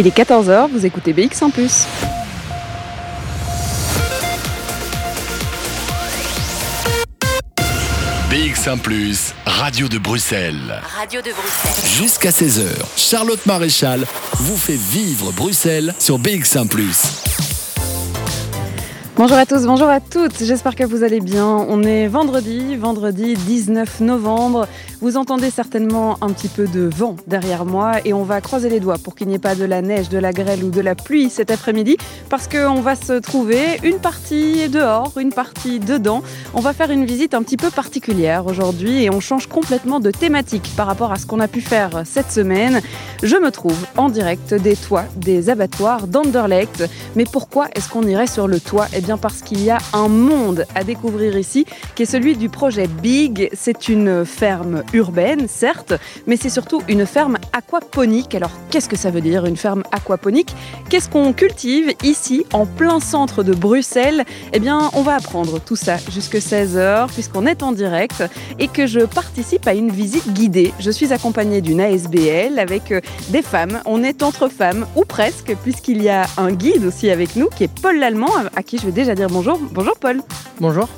Il est 14h, vous écoutez BX en plus. BX1 ⁇ Radio de Bruxelles. Radio de Bruxelles. Jusqu'à 16h, Charlotte Maréchal vous fait vivre Bruxelles sur BX1 ⁇ Bonjour à tous, bonjour à toutes, j'espère que vous allez bien. On est vendredi, vendredi 19 novembre. Vous entendez certainement un petit peu de vent derrière moi et on va croiser les doigts pour qu'il n'y ait pas de la neige, de la grêle ou de la pluie cet après-midi parce qu'on va se trouver une partie dehors, une partie dedans. On va faire une visite un petit peu particulière aujourd'hui et on change complètement de thématique par rapport à ce qu'on a pu faire cette semaine. Je me trouve en direct des toits des abattoirs d'Anderlecht. Mais pourquoi est-ce qu'on irait sur le toit? Eh bien parce qu'il y a un monde à découvrir ici qui est celui du projet Big. C'est une ferme urbaine, certes, mais c'est surtout une ferme aquaponique. Alors qu'est-ce que ça veut dire une ferme aquaponique? Qu'est-ce qu'on cultive ici en plein centre de Bruxelles? Eh bien, on va apprendre tout ça jusque 16h puisqu'on est en direct et que je participe à une visite guidée. Je suis accompagnée d'une ASBL avec euh, des femmes. On est entre femmes ou presque puisqu'il y a un guide aussi avec nous qui est Paul Lallemand à qui je vais déjà dire bonjour. Bonjour Paul. Bonjour.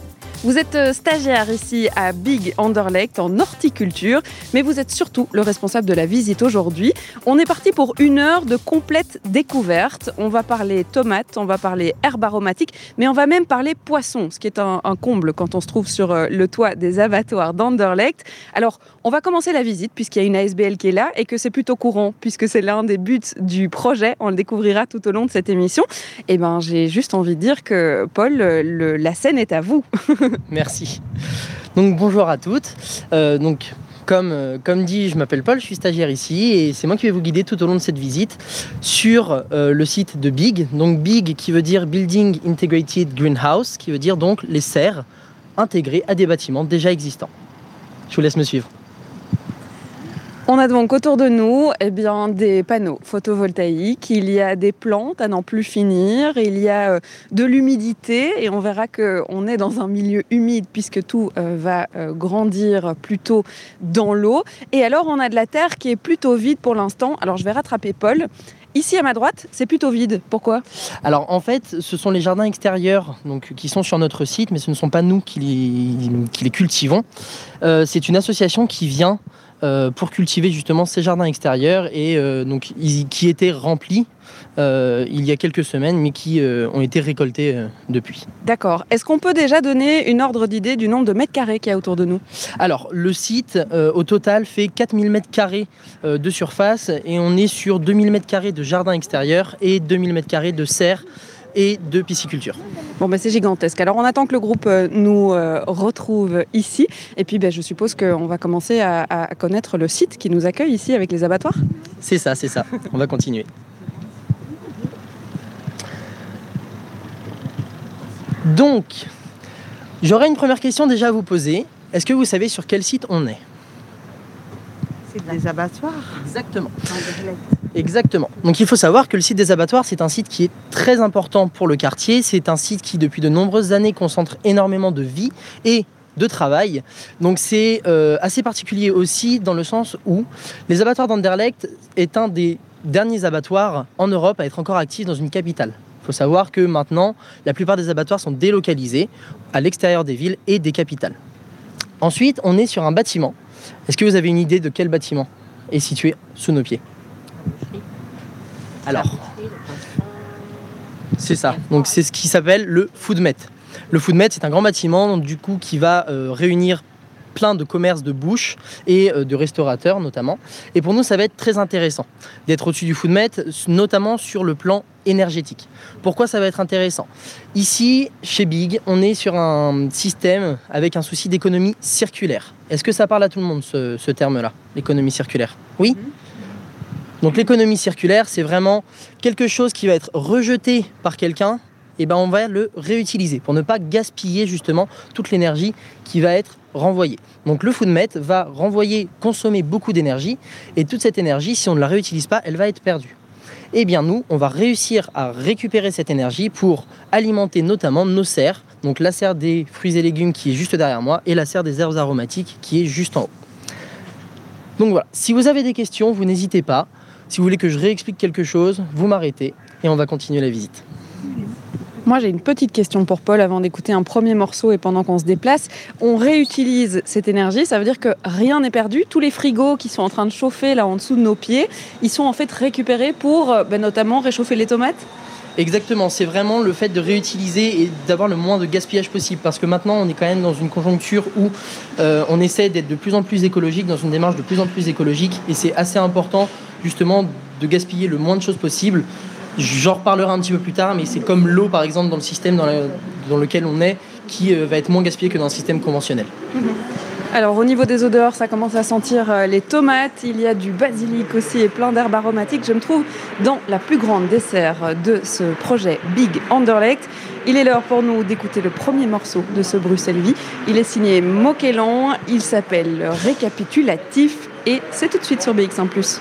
Vous êtes euh, stagiaire ici à Big Anderlecht en horticulture, mais vous êtes surtout le responsable de la visite aujourd'hui. On est parti pour une heure de complète découverte. On va parler tomates, on va parler herbes aromatiques, mais on va même parler poissons, ce qui est un, comble quand on se trouve sur euh, le toit des abattoirs d'Anderlecht. Alors, on va commencer la visite puisqu'il y a une ASBL qui est là et que c'est plutôt courant puisque c'est l'un des buts du projet. On le découvrira tout au long de cette émission. Et eh ben, j'ai juste envie de dire que Paul, la scène est à vous. Merci. Donc bonjour à toutes. Euh, donc comme, euh, comme dit, je m'appelle Paul, je suis stagiaire ici et c'est moi qui vais vous guider tout au long de cette visite sur euh, le site de Big. Donc Big qui veut dire Building Integrated Greenhouse, qui veut dire donc les serres intégrées à des bâtiments déjà existants. Je vous laisse me suivre. On a donc autour de nous eh bien, des panneaux photovoltaïques, il y a des plantes à n'en plus finir, il y a euh, de l'humidité et on verra qu'on est dans un milieu humide puisque tout euh, va euh, grandir plutôt dans l'eau. Et alors on a de la terre qui est plutôt vide pour l'instant. Alors je vais rattraper Paul. Ici à ma droite, c'est plutôt vide. Pourquoi? Alors en fait, ce sont les jardins extérieurs qui sont sur notre site, mais ce ne sont pas nous qui les, cultivons. c'est une association qui vient pour cultiver justement ces jardins extérieurs et euh, donc qui étaient remplis euh, il y a quelques semaines, mais qui ont été récoltés depuis. D'accord. Est-ce qu'on peut déjà donner une ordre d'idée du nombre de mètres carrés qu'il y a autour de nous? Alors, le site, au total, fait 4000 mètres carrés de surface et on est sur 2000 mètres carrés de jardin extérieur et 2000 mètres carrés de serre et de pisciculture. Bon, ben c'est gigantesque. Alors, on attend que le groupe euh, nous euh, retrouve ici. Et puis, ben, je suppose qu'on va commencer à, à, connaître le site qui nous accueille ici avec les abattoirs. C'est ça, c'est ça. on va continuer. Donc, j'aurais une première question déjà à vous poser. Est-ce que vous savez sur quel site on est? C'est des abattoirs Exactement. Exactement. Donc il faut savoir que le site des abattoirs, c'est un site qui est très important pour le quartier. C'est un site qui, depuis de nombreuses années, concentre énormément de vie et de travail. Donc c'est euh, assez particulier aussi dans le sens où les abattoirs d'Anderlecht est un des derniers abattoirs en Europe à être encore actif dans une capitale. Il faut savoir que maintenant, la plupart des abattoirs sont délocalisés à l'extérieur des villes et des capitales. Ensuite, on est sur un bâtiment. Est-ce que vous avez une idée de quel bâtiment est situé sous nos pieds alors, c'est ça. Donc c'est ce qui s'appelle le Foodmet. Le Foodmet, c'est un grand bâtiment du coup qui va euh, réunir plein de commerces de bouche et euh, de restaurateurs notamment. Et pour nous, ça va être très intéressant d'être au-dessus du Foodmet, notamment sur le plan énergétique. Pourquoi ça va être intéressant? Ici, chez Big, on est sur un système avec un souci d'économie circulaire. Est-ce que ça parle à tout le monde, ce, terme-là, l'économie circulaire? Oui donc l'économie circulaire, c'est vraiment quelque chose qui va être rejeté par quelqu'un, et ben on va le réutiliser pour ne pas gaspiller justement toute l'énergie qui va être renvoyée. Donc le Foodmet va renvoyer, consommer beaucoup d'énergie, et toute cette énergie, si on ne la réutilise pas, elle va être perdue. Eh bien nous, on va réussir à récupérer cette énergie pour alimenter notamment nos serres, donc la serre des fruits et légumes qui est juste derrière moi, et la serre des herbes aromatiques qui est juste en haut. Donc voilà, si vous avez des questions, vous n'hésitez pas. Si vous voulez que je réexplique quelque chose, vous m'arrêtez et on va continuer la visite. Moi, j'ai une petite question pour Paul avant d'écouter un premier morceau et pendant qu'on se déplace. On réutilise cette énergie, ça veut dire que rien n'est perdu. Tous les frigos qui sont en train de chauffer là en dessous de nos pieds, ils sont en fait récupérés pour euh, ben, notamment réchauffer les tomates Exactement, c'est vraiment le fait de réutiliser et d'avoir le moins de gaspillage possible. Parce que maintenant, on est quand même dans une conjoncture où euh, on essaie d'être de plus en plus écologique, dans une démarche de plus en plus écologique. Et c'est assez important, justement, de gaspiller le moins de choses possible. J'en reparlerai un petit peu plus tard, mais c'est comme l'eau, par exemple, dans le système dans, lequel on est, qui euh, va être moins gaspillée que dans un système conventionnel. Alors au niveau des odeurs, ça commence à sentir euh, les tomates, il y a du basilic aussi et plein d'herbes aromatiques. Je me trouve dans la plus grande dessert de ce projet Big Anderlecht. Il est l'heure pour nous d'écouter le premier morceau de ce Bruxelles Vie. Il est signé Moquelan, il s'appelle Récapitulatif et c'est tout de suite sur BX1 ⁇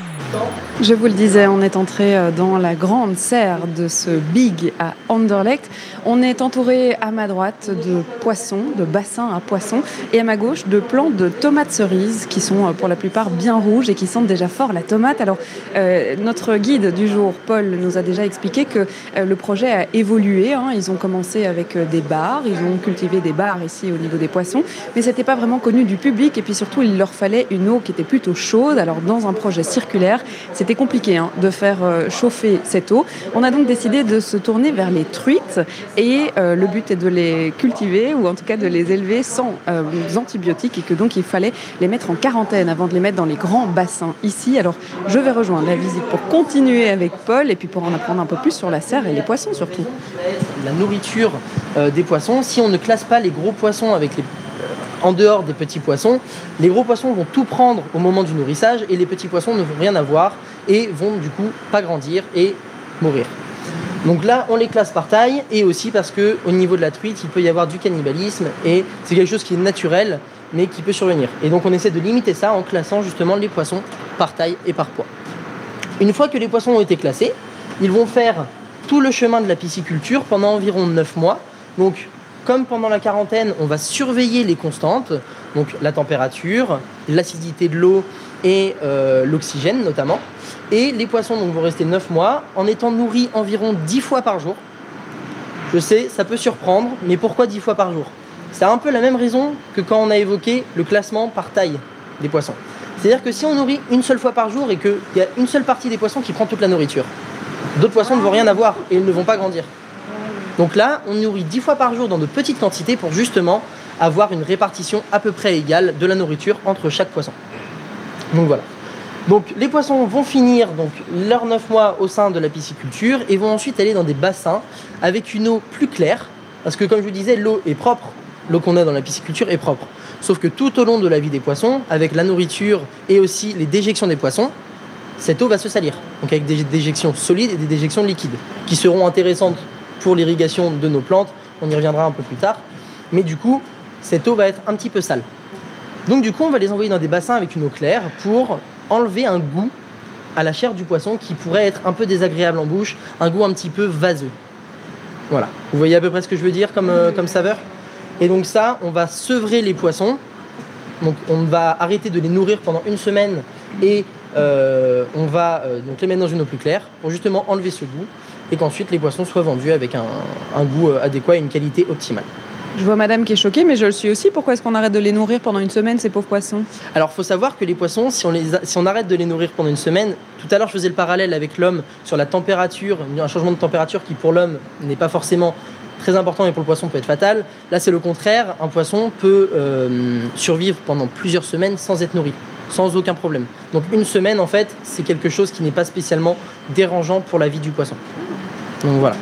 Je vous le disais, on est entré euh, dans la grande serre de ce Big à Anderlecht. On est entouré à ma droite de poissons, de bassins à poissons, et à ma gauche de plants de tomates cerises qui sont euh, pour la plupart bien rouges et qui sentent déjà fort la tomate. Alors, euh, notre guide du jour, Paul, nous a déjà expliqué que le projet a évolué. Hein. Ils ont commencé avec des bars, ils ont cultivé des bars ici au niveau des poissons, mais c'était pas vraiment connu du public. Et puis surtout, il leur fallait une eau qui était plutôt chaude. Alors, dans un projet circulaire, c'était compliqué hein, de faire euh, chauffer cette eau. On a donc décidé de se tourner vers les truites et euh, le but est de les cultiver ou en tout cas de les élever sans euh, antibiotiques et que donc il fallait les mettre en quarantaine avant de les mettre dans les grands bassins ici. Alors je vais rejoindre la visite pour continuer avec Paul et puis pour en apprendre un peu plus sur la serre et les poissons surtout. La nourriture des poissons, si on ne classe pas les gros poissons avec les en dehors des petits poissons, les gros poissons vont tout prendre au moment du nourrissage et les petits poissons ne vont rien avoir et vont du coup pas grandir et mourir. Donc là, on les classe par taille et aussi parce que au niveau de la truite, il peut y avoir du cannibalisme et c'est quelque chose qui est naturel mais qui peut survenir. Et donc on essaie de limiter ça en classant justement les poissons par taille et par poids. Une fois que les poissons ont été classés, ils vont faire tout le chemin de la pisciculture pendant environ 9 mois. Donc comme pendant la quarantaine, on va surveiller les constantes, donc la température, l'acidité de l'eau et euh, l'oxygène notamment. Et les poissons vont rester 9 mois en étant nourris environ 10 fois par jour. Je sais, ça peut surprendre, mais pourquoi 10 fois par jour? C'est un peu la même raison que quand on a évoqué le classement par taille des poissons. C'est-à-dire que si on nourrit une seule fois par jour et qu'il y a une seule partie des poissons qui prend toute la nourriture, d'autres poissons ne vont rien avoir et ils ne vont pas grandir. Donc là, on nourrit 10 fois par jour dans de petites quantités pour justement avoir une répartition à peu près égale de la nourriture entre chaque poisson. Donc voilà. Donc les poissons vont finir donc leurs 9 mois au sein de la pisciculture et vont ensuite aller dans des bassins avec une eau plus claire. Parce que comme je vous disais, l'eau est propre. L'eau qu'on a dans la pisciculture est propre. Sauf que tout au long de la vie des poissons, avec la nourriture et aussi les déjections des poissons, cette eau va se salir. Donc avec des déjections solides et des déjections liquides, qui seront intéressantes pour l'irrigation de nos plantes. On y reviendra un peu plus tard. Mais du coup, cette eau va être un petit peu sale. Donc du coup, on va les envoyer dans des bassins avec une eau claire pour enlever un goût à la chair du poisson qui pourrait être un peu désagréable en bouche, un goût un petit peu vaseux. Voilà. Vous voyez à peu près ce que je veux dire comme, euh, comme saveur? Et donc ça, on va sevrer les poissons. Donc on va arrêter de les nourrir pendant une semaine et euh, on va euh, donc les mettre dans une eau plus claire pour justement enlever ce goût et qu'ensuite les poissons soient vendus avec un, goût euh, adéquat et une qualité optimale. Je vois madame qui est choquée, mais je le suis aussi. Pourquoi est-ce qu'on arrête de les nourrir pendant une semaine, ces pauvres poissons? Alors, il faut savoir que les poissons, si on, les si on arrête de les nourrir pendant une semaine, tout à l'heure, je faisais le parallèle avec l'homme sur la température, un changement de température qui, pour l'homme, n'est pas forcément très important et pour le poisson peut être fatal. Là, c'est le contraire. Un poisson peut euh, survivre pendant plusieurs semaines sans être nourri, sans aucun problème. Donc, une semaine, en fait, c'est quelque chose qui n'est pas spécialement dérangeant pour la vie du poisson. Donc voilà.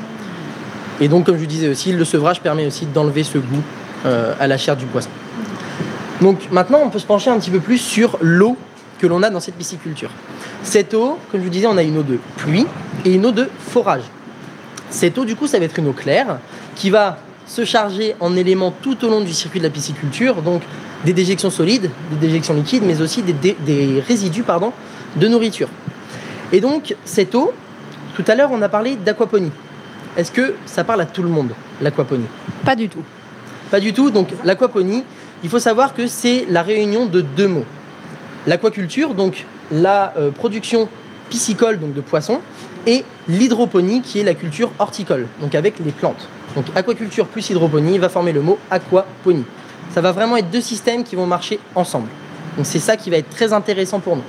Et donc, comme je disais aussi, le sevrage permet aussi d'enlever ce goût euh, à la chair du poisson. Donc maintenant, on peut se pencher un petit peu plus sur l'eau que l'on a dans cette pisciculture. Cette eau, comme je vous disais, on a une eau de pluie et une eau de forage. Cette eau, du coup, ça va être une eau claire qui va se charger en éléments tout au long du circuit de la pisciculture, donc des déjections solides, des déjections liquides, mais aussi des, des résidus pardon, de nourriture. Et donc, cette eau, tout à l'heure, on a parlé d'aquaponie. Est-ce que ça parle à tout le monde, l'aquaponie? Pas du tout. Pas du tout. Donc, l'aquaponie, Il faut savoir que c'est la réunion de deux mots. L'aquaculture, donc la euh, production piscicole, donc de poissons, et l'hydroponie, qui est la culture horticole, donc avec les plantes. Donc aquaculture plus hydroponie va former le mot aquaponie. Ça va vraiment être deux systèmes qui vont marcher ensemble. Donc c'est ça qui va être très intéressant pour nous.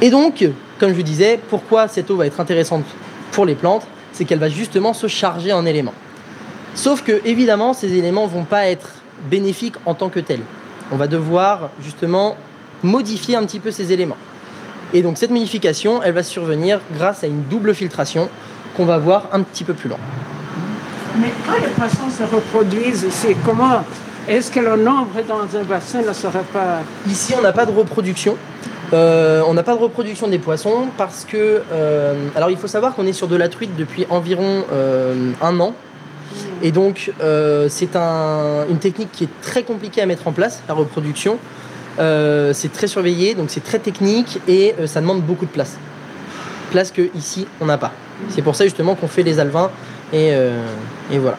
Et donc, comme je vous disais, pourquoi cette eau va être intéressante pour les plantes C'est qu'elle va justement se charger en éléments. Sauf que, évidemment, ces éléments ne vont pas être bénéfiques en tant que tels. On va devoir justement modifier un petit peu ces éléments. Et donc cette modification, elle va survenir grâce à une double filtration qu'on va voir un petit peu plus loin. Mais quand les poissons se reproduisent, c'est comment? Est-ce que le nombre dans un bassin ne serait pas... Ici, on n'a pas de reproduction. Euh, on n'a pas de reproduction des poissons parce que... euh, alors il faut savoir qu'on est sur de la truite depuis environ euh, un an. Et donc euh, c'est un- une technique qui est très compliquée à mettre en place, la reproduction. Euh, c'est très surveillé, donc c'est très technique et euh, ça demande beaucoup de place. Place que ici on n'a pas. C'est pour ça justement qu'on fait les alevins et, euh, et voilà.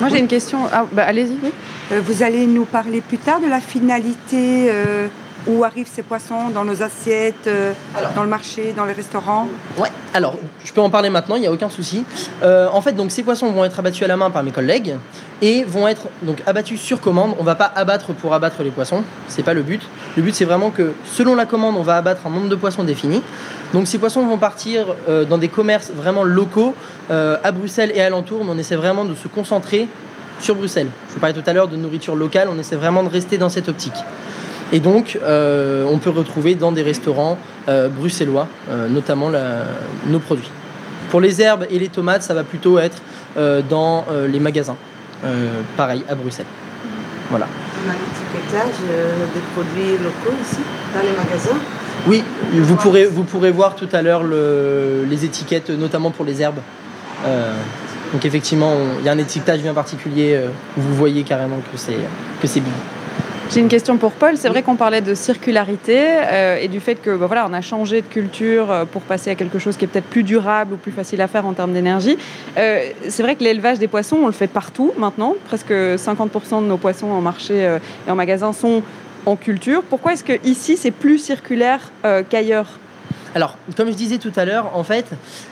Moi j'ai une question. Ah, bah, allez-y. oui. Euh, vous allez nous parler plus tard de la finalité, euh, où arrivent ces poissons dans nos assiettes, euh, Alors. dans le marché, dans les restaurants. Ouais, alors je peux en parler maintenant, il n'y a aucun souci. Euh, en fait, donc ces poissons vont être abattus à la main par mes collègues et vont être donc abattus sur commande. On va pas abattre pour abattre les poissons, c'est pas le but. Le but c'est vraiment que selon la commande, on va abattre un nombre de poissons défini. Donc ces poissons vont partir euh, dans des commerces vraiment locaux à Bruxelles et alentours, mais on essaie vraiment de se concentrer sur Bruxelles. Je vous parlais tout à l'heure de nourriture locale, on essaie vraiment de rester dans cette optique. Et donc, euh, on peut retrouver dans des restaurants euh, bruxellois, euh, notamment la- nos produits. Pour les herbes et les tomates, ça va plutôt être dans les magasins. Pareil, à Bruxelles. Voilà. On a l'étiquetage des produits locaux ici, dans les magasins. Oui, vous pourrez, vous pourrez voir tout à l'heure le- les étiquettes, notamment pour les herbes. Donc effectivement, il y a un étiquetage bien particulier où vous voyez carrément que c'est que c'est. J'ai une question pour Paul. C'est vrai qu'on parlait de circularité euh, et du fait que bah, voilà, on a changé de culture euh, pour passer à quelque chose qui est peut-être plus durable ou plus facile à faire en termes d'énergie. Euh, c'est vrai que l'élevage des poissons, on le fait partout maintenant. Presque 50% de nos poissons en marché et en magasin sont en culture. Pourquoi est-ce que ici c'est plus circulaire qu'ailleurs? Alors, comme je disais tout à l'heure, en fait,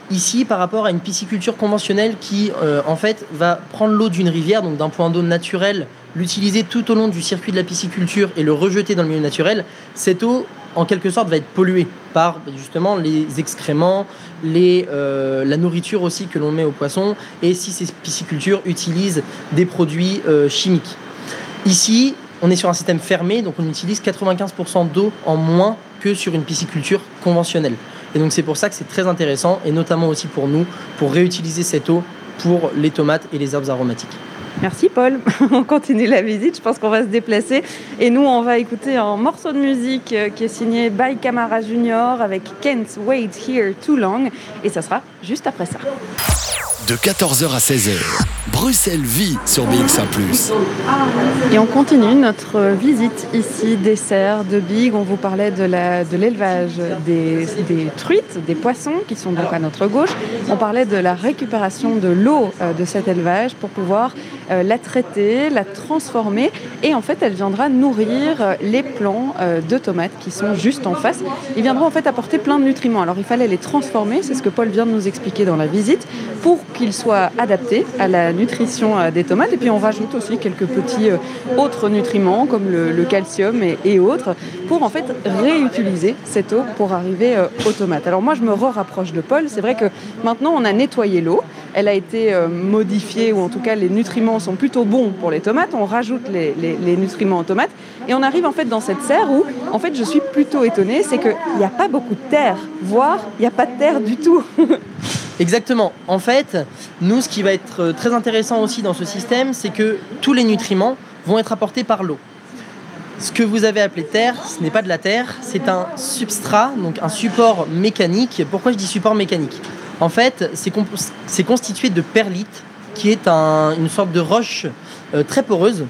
ici, par rapport à une pisciculture conventionnelle qui, euh, en fait, va prendre l'eau d'une rivière, donc d'un point d'eau naturel, l'utiliser tout au long du circuit de la pisciculture et le rejeter dans le milieu naturel, cette eau, en quelque sorte, va être polluée par justement les excréments, euh, la nourriture aussi que l'on met aux poissons, et si ces piscicultures utilisent des produits euh, chimiques. Ici, on est sur un système fermé, donc on utilise 95% d'eau en moins que sur une pisciculture conventionnelle. Et donc c'est pour ça que c'est très intéressant, et notamment aussi pour nous, pour réutiliser cette eau pour les tomates et les herbes aromatiques. Merci Paul. on continue la visite. Je pense qu'on va se déplacer. Et nous, on va écouter un morceau de musique euh, qui est signé by Camara Junior avec Can't Wait Here Too Long. Et ça sera juste après ça. De 14h à 16h, Bruxelles vit sur BX1 ⁇ Et on continue notre visite ici des serres de Big. On vous parlait de l'élevage des, des truites, des poissons qui sont donc à notre gauche. On parlait de la récupération de l'eau euh, de cet élevage pour pouvoir euh, la traiter, la transformer. Et en fait, elle viendra nourrir euh, les plants euh, de tomates qui sont juste en face. Ils viendront en fait apporter plein de nutriments. Alors il fallait les transformer, c'est ce que Paul vient de nous expliquer dans la visite, pour qu'ils soient adaptés à la nutrition des tomates. Et puis on rajoute aussi quelques petits autres nutriments comme le, calcium et, et autres pour en fait réutiliser cette eau pour arriver aux tomates. Alors moi je me rapproche de Paul. C'est vrai que maintenant on a nettoyé l'eau. Elle a été euh, modifiée ou en tout cas les nutriments sont plutôt bons pour les tomates. On rajoute les, nutriments aux tomates et on arrive en fait dans cette serre où en fait je suis plutôt étonnée, c'est qu'il n'y a pas beaucoup de terre, voire il n'y a pas de terre du tout. Exactement. En fait, nous, ce qui va être euh, très intéressant aussi dans ce système, c'est que tous les nutriments vont être apportés par l'eau. Ce que vous avez appelé terre, ce n'est pas de la terre, c'est un substrat, donc un support mécanique. Pourquoi je dis support mécanique? En fait, c'est constitué de perlite, qui est un- une sorte de roche euh, très poreuse,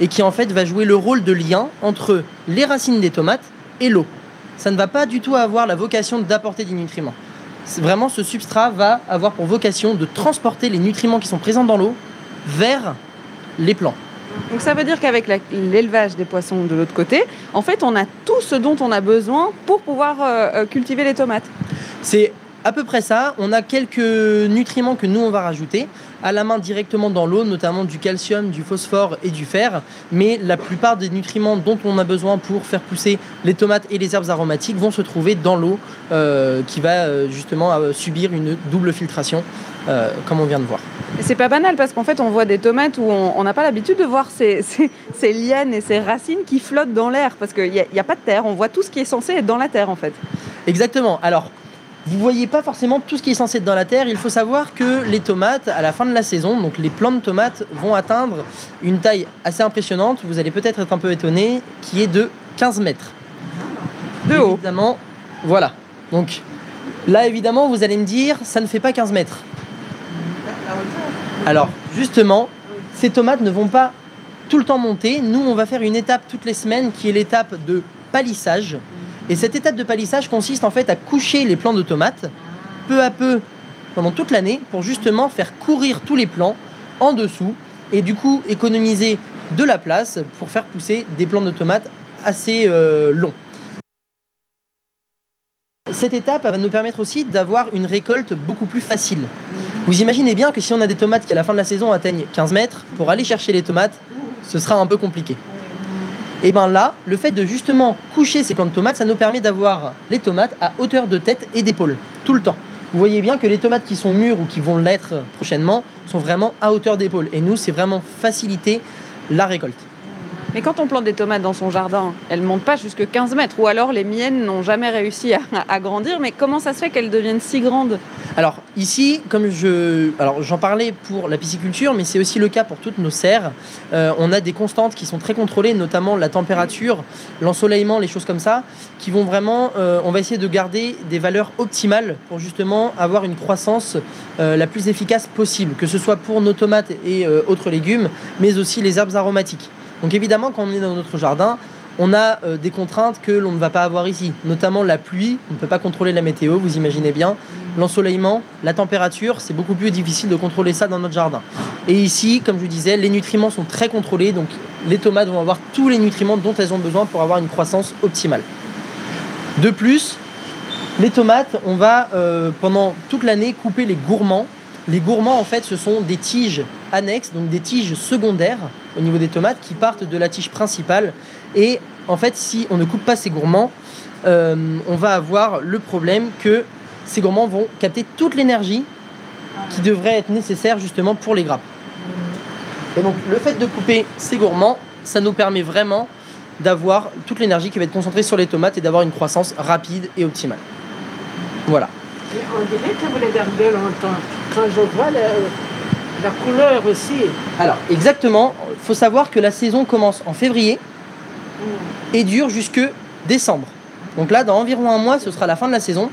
et qui en fait va jouer le rôle de lien entre les racines des tomates et l'eau. Ça ne va pas du tout avoir la vocation d'apporter des nutriments. Vraiment, ce substrat va avoir pour vocation de transporter les nutriments qui sont présents dans l'eau vers les plants. Donc ça veut dire qu'avec l'élevage des poissons de l'autre côté, en fait, on a tout ce dont on a besoin pour pouvoir euh, euh, cultiver les tomates. C'est à peu près ça. On a quelques nutriments que nous, on va rajouter à la main directement dans l'eau, notamment du calcium, du phosphore et du fer. Mais la plupart des nutriments dont on a besoin pour faire pousser les tomates et les herbes aromatiques vont se trouver dans l'eau euh, qui va euh, justement euh, subir une double filtration, euh, comme on vient de voir. C'est pas banal parce qu'en fait, on voit des tomates où on n'a pas l'habitude de voir ces, ces- ces lianes et ces racines qui flottent dans l'air parce qu'il n'y a, y a pas de terre. On voit tout ce qui est censé être dans la terre en fait. Exactement. Alors, vous voyez pas forcément tout ce qui est censé être dans la terre. Il faut savoir que les tomates, à la fin de la saison, donc les plants de tomates vont atteindre une taille assez impressionnante. Vous allez peut-être être un peu étonné, qui est de 15 mètres. De haut. Évidemment, voilà. Donc là, évidemment, vous allez me dire, ça ne fait pas 15 mètres. Alors, justement, ces tomates ne vont pas tout le temps monter. Nous, on va faire une étape toutes les semaines qui est l'étape de palissage. Et cette étape de palissage consiste en fait à coucher les plants de tomates peu à peu pendant toute l'année pour justement faire courir tous les plants en dessous et du coup économiser de la place pour faire pousser des plants de tomates assez euh, longs. Cette étape va nous permettre aussi d'avoir une récolte beaucoup plus facile. Vous imaginez bien que si on a des tomates qui à la fin de la saison atteignent 15 mètres, pour aller chercher les tomates, ce sera un peu compliqué. Et bien là, le fait de justement coucher ces plants de tomates, ça nous permet d'avoir les tomates à hauteur de tête et d'épaule, tout le temps. Vous voyez bien que les tomates qui sont mûres ou qui vont l'être prochainement sont vraiment à hauteur d'épaule. Et nous, c'est vraiment faciliter la récolte. Mais quand on plante des tomates dans son jardin, elles montent pas jusque 15 mètres. Ou alors les miennes n'ont jamais réussi à, grandir. Mais comment ça se fait qu'elles deviennent si grandes? Alors ici, comme j'en parlais pour la pisciculture, mais c'est aussi le cas pour toutes nos serres. Euh, on a des constantes qui sont très contrôlées, notamment la température, l'ensoleillement, les choses comme ça, qui vont vraiment. euh, on va essayer de garder des valeurs optimales pour justement avoir une croissance euh, la plus efficace possible, que ce soit pour nos tomates et autres légumes, mais aussi les herbes aromatiques. Donc évidemment, quand on est dans notre jardin, on a euh, des contraintes que l'on ne va pas avoir ici, notamment la pluie. On ne peut pas contrôler la météo, vous imaginez bien. L'ensoleillement, la température, c'est beaucoup plus difficile de contrôler ça dans notre jardin. Et ici, comme je vous disais, les nutriments sont très contrôlés, donc les tomates vont avoir tous les nutriments dont elles ont besoin pour avoir une croissance optimale. De plus, les tomates, on va euh, pendant toute l'année couper les gourmands. Les gourmands, en fait, ce sont des tiges annexes, donc des tiges secondaires au niveau des tomates qui partent de la tige principale. Et en fait, si on ne coupe pas ces gourmands, euh, on va avoir le problème que ces gourmands vont capter toute l'énergie qui devrait être nécessaire justement pour les grappes. Et donc, le fait de couper ces gourmands, ça nous permet vraiment d'avoir toute l'énergie qui va être concentrée sur les tomates et d'avoir une croissance rapide et optimale. Voilà. La couleur aussi, Alors, exactement, il faut savoir que la saison commence en février et dure jusque décembre. Donc là, dans environ un mois, ce sera la fin de la saison.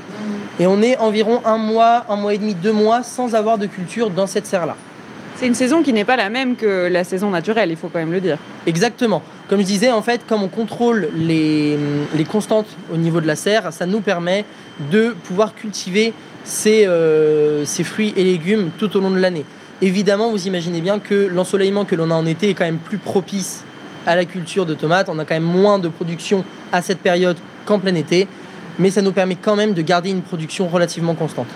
Et on est environ un mois, un mois et demi, deux mois sans avoir de culture dans cette serre-là. C'est une saison qui n'est pas la même que la saison naturelle, il faut quand même le dire. Exactement. Comme je disais, en fait, comme on contrôle les, les constantes au niveau de la serre, ça nous permet de pouvoir cultiver ces, euh, ces fruits et légumes tout au long de l'année. Évidemment, vous imaginez bien que l'ensoleillement que l'on a en été est quand même plus propice à la culture de tomates. On a quand même moins de production à cette période qu'en plein été, mais ça nous permet quand même de garder une production relativement constante.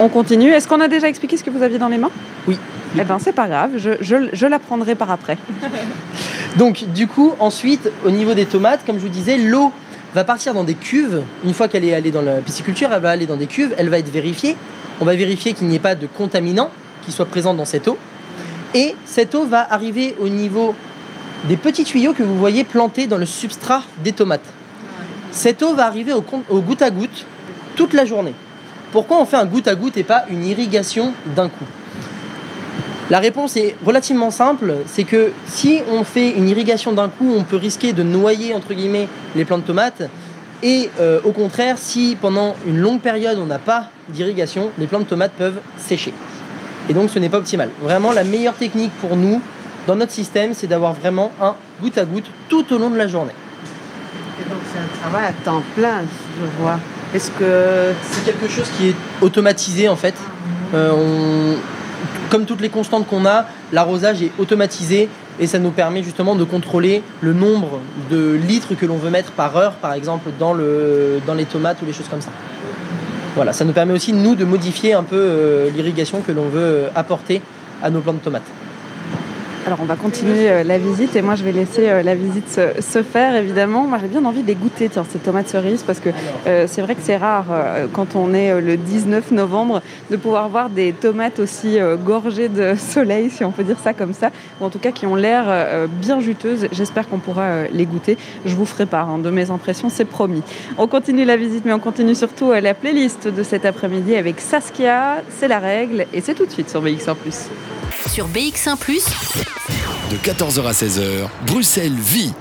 On continue. Est-ce qu'on a déjà expliqué ce que vous aviez dans les mains? Oui. Eh ben c'est pas grave, je, je, je l'apprendrai par après. Donc du coup, ensuite, au niveau des tomates, comme je vous disais, l'eau va partir dans des cuves. Une fois qu'elle est allée dans la pisciculture, elle va aller dans des cuves, elle va être vérifiée. On va vérifier qu'il n'y ait pas de contaminants qui soient présents dans cette eau. Et cette eau va arriver au niveau des petits tuyaux que vous voyez plantés dans le substrat des tomates. Cette eau va arriver au, goutte à goutte toute la journée. Pourquoi on fait un goutte à goutte et pas une irrigation d'un coup? La réponse est relativement simple, c'est que si on fait une irrigation d'un coup, on peut risquer de noyer entre guillemets les plants de tomates. Et euh, au contraire, si pendant une longue période on n'a pas d'irrigation, les plants de tomates peuvent sécher. Et donc ce n'est pas optimal. Vraiment la meilleure technique pour nous dans notre système, c'est d'avoir vraiment un goutte à goutte tout au long de la journée. Et donc c'est un travail à temps plein, je vois. Est-ce que C'est quelque chose qui est automatisé en fait. Euh, on- comme toutes les constantes qu'on a, l'arrosage est automatisé et ça nous permet justement de contrôler le nombre de litres que l'on veut mettre par heure, par exemple, dans, le, dans les tomates ou les choses comme ça. Voilà, ça nous permet aussi, de modifier un peu euh, l'irrigation que l'on veut euh, apporter à nos plants de tomates. Alors on va continuer euh, la visite et moi je vais laisser euh, la visite se, faire évidemment. Moi j'ai bien envie de les goûter ces tomates cerises parce que euh, c'est vrai que c'est rare quand on est le 19 novembre de pouvoir voir des tomates aussi gorgées de soleil si on peut dire ça comme ça ou en tout cas qui ont l'air bien juteuses. J'espère qu'on pourra les goûter. Je vous ferai part hein, de mes impressions, c'est promis. On continue la visite mais on continue surtout la playlist de cet après-midi avec Saskia, c'est la règle et c'est tout de suite sur BX1+. Sur BX1 ⁇ De 14h à 16h, Bruxelles vit.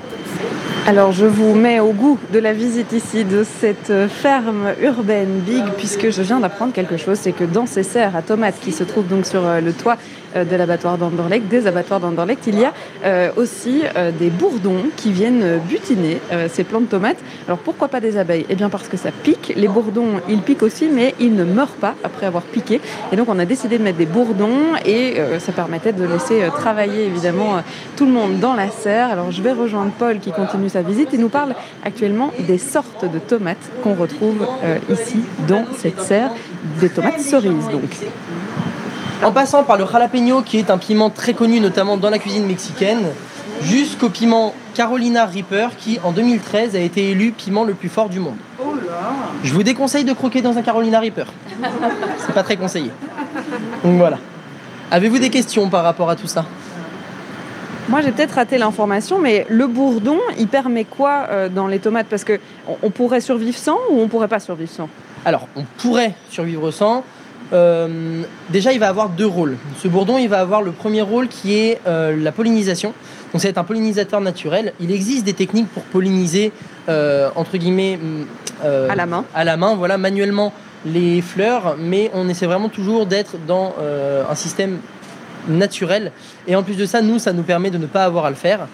Alors je vous mets au goût de la visite ici de cette ferme urbaine Big puisque je viens d'apprendre quelque chose, c'est que dans ces serres à tomates qui se trouvent donc sur euh, le toit de l'abattoir d'Anderlecht, des abattoirs d'Anderlecht, il y a euh, aussi euh, des bourdons qui viennent euh, butiner euh, ces plants de tomates. Alors pourquoi pas des abeilles? Eh bien parce que ça pique. Les bourdons, ils piquent aussi, mais ils ne meurent pas après avoir piqué. Et donc on a décidé de mettre des bourdons et euh, ça permettait de laisser euh, travailler évidemment euh, tout le monde dans la serre. Alors je vais rejoindre Paul qui continue sa visite et nous parle actuellement des sortes de tomates qu'on retrouve euh, ici dans cette serre, des tomates cerises donc. En passant par le jalapeno, qui est un piment très connu notamment dans la cuisine mexicaine, jusqu'au piment Carolina Reaper, qui en 2013 a été élu piment le plus fort du monde. Je vous déconseille de croquer dans un Carolina Reaper. C'est pas très conseillé. Donc voilà. Avez-vous des questions par rapport à tout ça? Moi, j'ai peut-être raté l'information, mais le bourdon, il permet quoi euh, dans les tomates? Parce que on, on pourrait survivre sans ou on pourrait pas survivre sans? Alors, on pourrait survivre sans. Euh, déjà, il va avoir deux rôles. Ce bourdon, il va avoir le premier rôle qui est euh, la pollinisation. Donc, être un pollinisateur naturel. Il existe des techniques pour polliniser, euh, entre guillemets, euh, À la main. à la main, voilà, manuellement les fleurs, mais on essaie vraiment toujours d'être dans un système naturel. Et en plus de ça, nous, ça nous permet de ne pas avoir à le faire.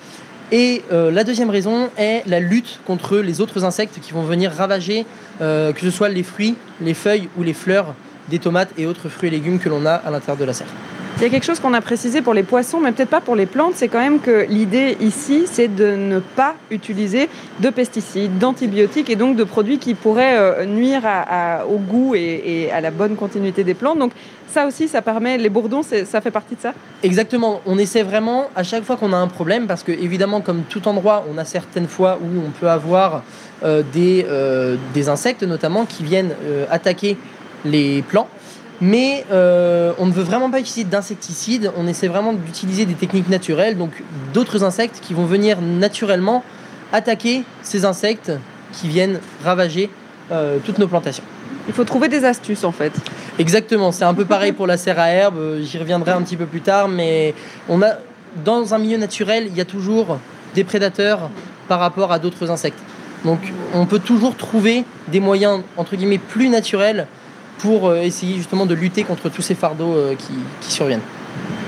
Et euh, la deuxième raison est la lutte contre les autres insectes qui vont venir ravager, euh, que ce soit les fruits, les feuilles ou les fleurs des tomates et autres fruits et légumes que l'on a à l'intérieur de la serre. Il y a quelque chose qu'on a précisé pour les poissons, mais peut-être pas pour les plantes, c'est quand même que l'idée ici, c'est de ne pas utiliser de pesticides, d'antibiotiques et donc de produits qui pourraient euh, nuire à- à- au goût et, et à la bonne continuité des plantes. Donc ça aussi, ça permet, les bourdons, ça fait partie de ça? Exactement, on essaie vraiment à chaque fois qu'on a un problème, parce que évidemment, comme tout endroit, on a certaines fois où on peut avoir euh, des, euh, des insectes notamment qui viennent euh, attaquer les plants. Mais euh, on ne veut vraiment pas utiliser d'insecticides, on essaie vraiment d'utiliser des techniques naturelles, donc d'autres insectes qui vont venir naturellement attaquer ces insectes qui viennent ravager euh, toutes nos plantations. Il faut trouver des astuces en fait. Exactement, c'est un peu pareil pour la serre à herbe, j'y reviendrai un petit peu plus tard, mais on a dans un milieu naturel, il y a toujours des prédateurs par rapport à d'autres insectes. Donc on peut toujours trouver des moyens entre guillemets plus naturels pour euh, essayer justement de lutter contre tous ces fardeaux euh, qui, qui surviennent.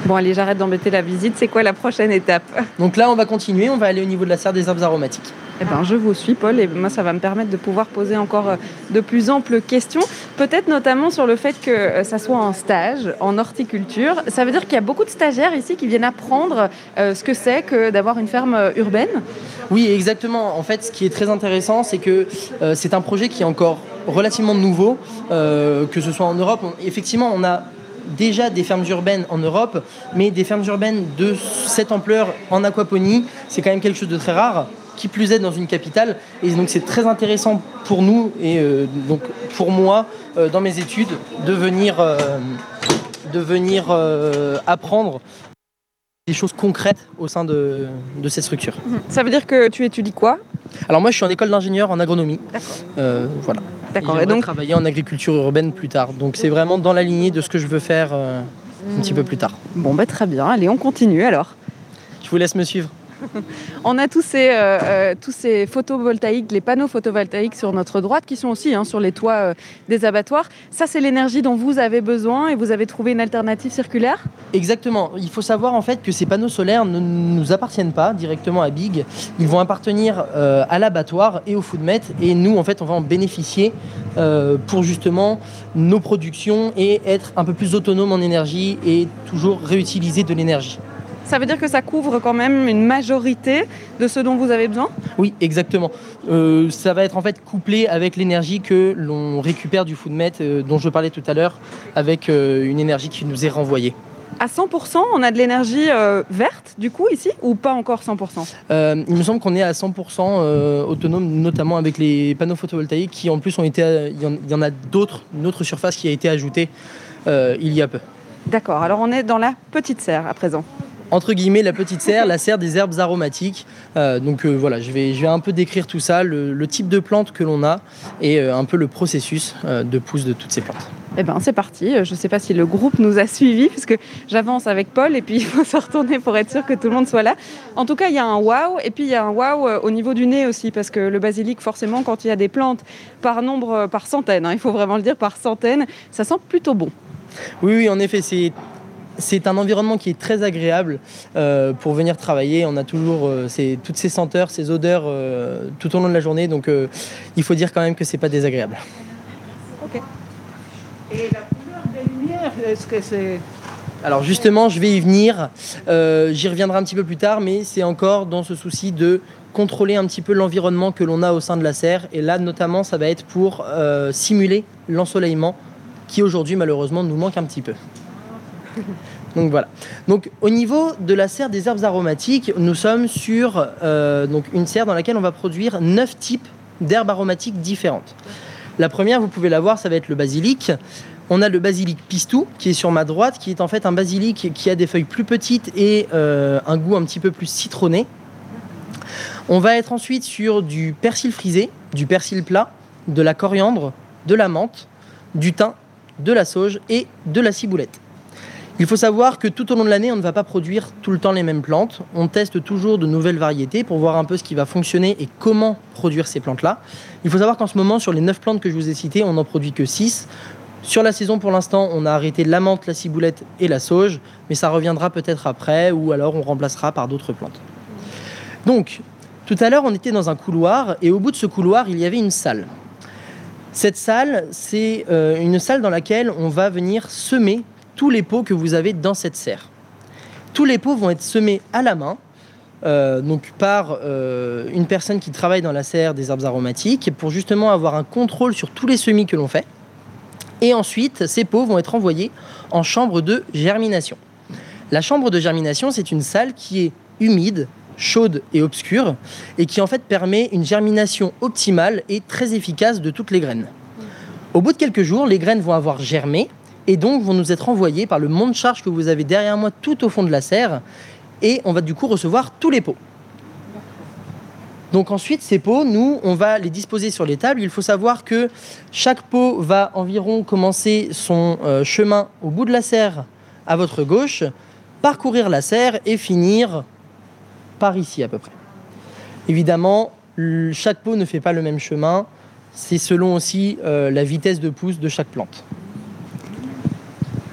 Bon allez, j'arrête d'embêter la visite. C'est quoi la prochaine étape? Donc là, on va continuer, on va aller au niveau de la serre des herbes aromatiques. Eh ben, je vous suis, Paul, et moi, ça va me permettre de pouvoir poser encore euh, de plus amples questions. Peut-être notamment sur le fait que euh, ça soit un stage en horticulture. Ça veut dire qu'il y a beaucoup de stagiaires ici qui viennent apprendre euh, ce que c'est que d'avoir une ferme urbaine. Oui, exactement. En fait, ce qui est très intéressant, c'est que c'est un projet qui est encore relativement nouveau, que ce soit en Europe. Effectivement, on a déjà des fermes urbaines en Europe, mais des fermes urbaines de cette ampleur en aquaponie, c'est quand même quelque chose de très rare. Qui plus est dans une capitale, et donc c'est très intéressant pour nous et euh, donc pour moi euh, dans mes études de venir, euh, de venir apprendre des choses concrètes au sein de, de cette structure. Ça veut dire que tu étudies quoi? Alors moi je suis en école d'ingénieur en agronomie. D'accord. Voilà. D'accord. Et donc, travailler en agriculture urbaine plus tard. Donc c'est vraiment dans la lignée de ce que je veux faire un petit peu plus tard. bon, bah, très bien. Allez, on continue alors. Je vous laisse me suivre. On a tous ces, euh, euh, tous ces photovoltaïques, les panneaux photovoltaïques sur notre droite qui sont aussi hein, sur les toits euh, des abattoirs. Ça, c'est l'énergie dont vous avez besoin et vous avez trouvé une alternative circulaire? Exactement. Il faut savoir en fait que ces panneaux solaires ne nous appartiennent pas directement à Big. Ils vont appartenir à l'abattoir et au Foodmet. Et nous, en fait, on va en bénéficier pour justement nos productions et être un peu plus autonome en énergie et toujours réutiliser de l'énergie. Ça veut dire que ça couvre quand même une majorité de ce dont vous avez besoin? Oui, exactement. Euh, ça va être en fait couplé avec l'énergie que l'on récupère du Foodmet, euh, dont je parlais tout à l'heure, avec euh, une énergie qui nous est renvoyée. À 100%, on a de l'énergie verte du coup ici ou pas encore 100% Euh, il me semble qu'on est à 100% euh, autonome, notamment avec les panneaux photovoltaïques qui en plus ont été, il y y en a d'autres, une autre surface qui a été ajoutée il y a peu. D'accord, alors on est dans la petite serre à présent. Entre guillemets, la petite serre, la serre des herbes aromatiques. Euh, donc euh, voilà, je vais, je vais un peu décrire tout ça, le, le type de plante que l'on a et euh, un peu le processus de pousse de toutes ces plantes. Eh bien, c'est parti. Je ne sais pas si le groupe nous a suivis, puisque j'avance avec Paul et puis il faut se retourner pour être sûr que tout le monde soit là. En tout cas, il y a un waouh, et puis il y a un waouh au niveau du nez aussi, parce que le basilic, forcément, quand il y a des plantes par nombre, par centaines, hein, il faut vraiment le dire, par centaines, ça sent plutôt bon. Oui, oui, en effet, c'est. C'est un environnement qui est très agréable euh, pour venir travailler. On a toujours euh, ces- toutes ces senteurs, ces odeurs euh, tout au long de la journée. Donc il faut dire quand même que c'est pas désagréable. Et la couleur des lumières, est-ce que c'est... Alors justement, je vais y venir. J'y reviendrai un petit peu plus tard, mais c'est encore dans ce souci de contrôler un petit peu l'environnement que l'on a au sein de la serre. Et là, notamment, ça va être pour simuler l'ensoleillement qui aujourd'hui, malheureusement, nous manque un petit peu. Donc voilà. Donc au niveau de la serre des herbes aromatiques, nous sommes sur euh, une serre dans laquelle on va produire neuf types d'herbes aromatiques différentes. La première, vous pouvez la voir, ça va être le basilic. On a le basilic pistou qui est sur ma droite, qui est en fait un basilic qui a des feuilles plus petites et euh, un goût un petit peu plus citronné. On va être ensuite sur du persil frisé, du persil plat, de la coriandre, de la menthe, du thym, de la sauge et de la ciboulette. Il faut savoir que tout au long de l'année, on ne va pas produire tout le temps les mêmes plantes. On teste toujours de nouvelles variétés pour voir un peu ce qui va fonctionner et comment produire ces plantes-là. Il faut savoir qu'en ce moment, sur les 9 plantes que je vous ai citées, on n'en produit que 6. Sur la saison, pour l'instant, on a arrêté la menthe, la ciboulette et la sauge, mais ça reviendra peut-être après ou alors on remplacera par d'autres plantes. Donc, tout à l'heure, on était dans un couloir et au bout de ce couloir, il y avait une salle. Cette salle, c'est euh, une salle dans laquelle on va venir semer tous les pots que vous avez dans cette serre. Tous les pots vont être semés à la main, euh, donc par euh, une personne qui travaille dans la serre des herbes aromatiques, pour justement avoir un contrôle sur tous les semis que l'on fait. Et ensuite, ces pots vont être envoyés en chambre de germination. La chambre de germination, c'est une salle qui est humide, chaude et obscure, et qui en fait permet une germination optimale et très efficace de toutes les graines. Au bout de quelques jours, les graines vont avoir germé et donc vont nous être envoyées par le monte-charge que vous avez derrière moi tout au fond de la serre, et on va du coup recevoir tous les pots. Donc ensuite, ces pots, nous, on va les disposer sur les tables. Il faut savoir que chaque pot va environ commencer son euh, chemin au bout de la serre à votre gauche, parcourir la serre et finir par ici à peu près. Évidemment, chaque pot ne fait pas le même chemin. C'est selon aussi euh, la vitesse de pousse de chaque plante.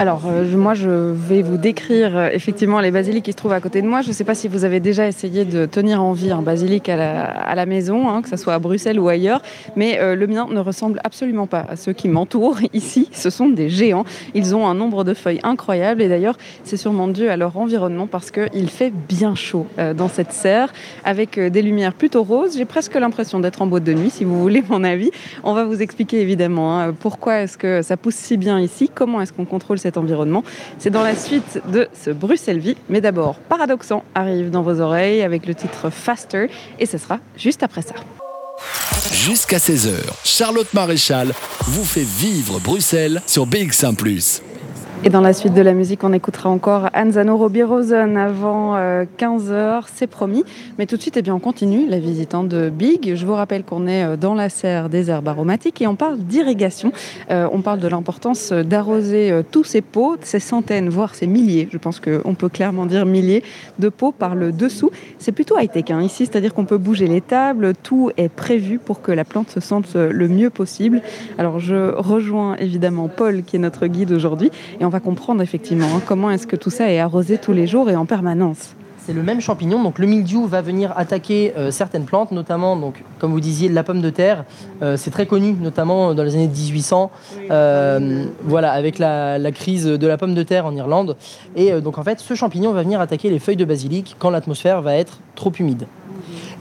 Alors, euh, moi, je vais vous décrire euh, effectivement les basiliques qui se trouvent à côté de moi. Je ne sais pas si vous avez déjà essayé de tenir en vie un basilic à la, maison, hein, que ce soit à Bruxelles ou ailleurs, mais euh, le mien ne ressemble absolument pas à ceux qui m'entourent ici. Ce sont des géants. Ils ont un nombre de feuilles incroyable et d'ailleurs, c'est sûrement dû à leur environnement parce qu'il fait bien chaud dans cette serre avec des lumières plutôt roses. J'ai presque l'impression d'être en boîte de nuit, si vous voulez mon avis. On va vous expliquer évidemment hein, pourquoi est-ce que ça pousse si bien ici, comment est-ce qu'on contrôle environnement. C'est dans la suite de ce Bruxelles Vie. Mais d'abord, Paradoxant arrive dans vos oreilles avec le titre Faster et ce sera juste après ça. Jusqu'à 16h, Charlotte Maréchal vous fait vivre Bruxelles sur BX1 ⁇ Et dans la suite de la musique, on écoutera encore Anzano Robbie Rosen avant 15h, euh, c'est promis. Mais tout de suite, eh bien, on continue la visitant de Big. Je vous rappelle qu'on est euh, dans la serre des herbes aromatiques et on parle d'irrigation. Euh, on parle de l'importance d'arroser tous ces pots, ces centaines, voire ces milliers, je pense qu'on peut clairement dire milliers, de pots par le dessous. C'est plutôt high-tech hein, ici, c'est-à-dire qu'on peut bouger les tables, tout est prévu pour que la plante se sente le mieux possible. Alors je rejoins évidemment Paul qui est notre guide aujourd'hui et va comprendre effectivement hein, comment est-ce que tout ça est arrosé tous les jours et en permanence. C'est le même champignon, donc le mildiou va venir attaquer euh, certaines plantes, notamment, donc, comme vous disiez, la pomme de terre. Euh, c'est très connu, notamment dans les années 1800, euh, voilà, avec la, crise de la pomme de terre en Irlande. Et donc en fait, ce champignon va venir attaquer les feuilles de basilic quand l'atmosphère va être trop humide.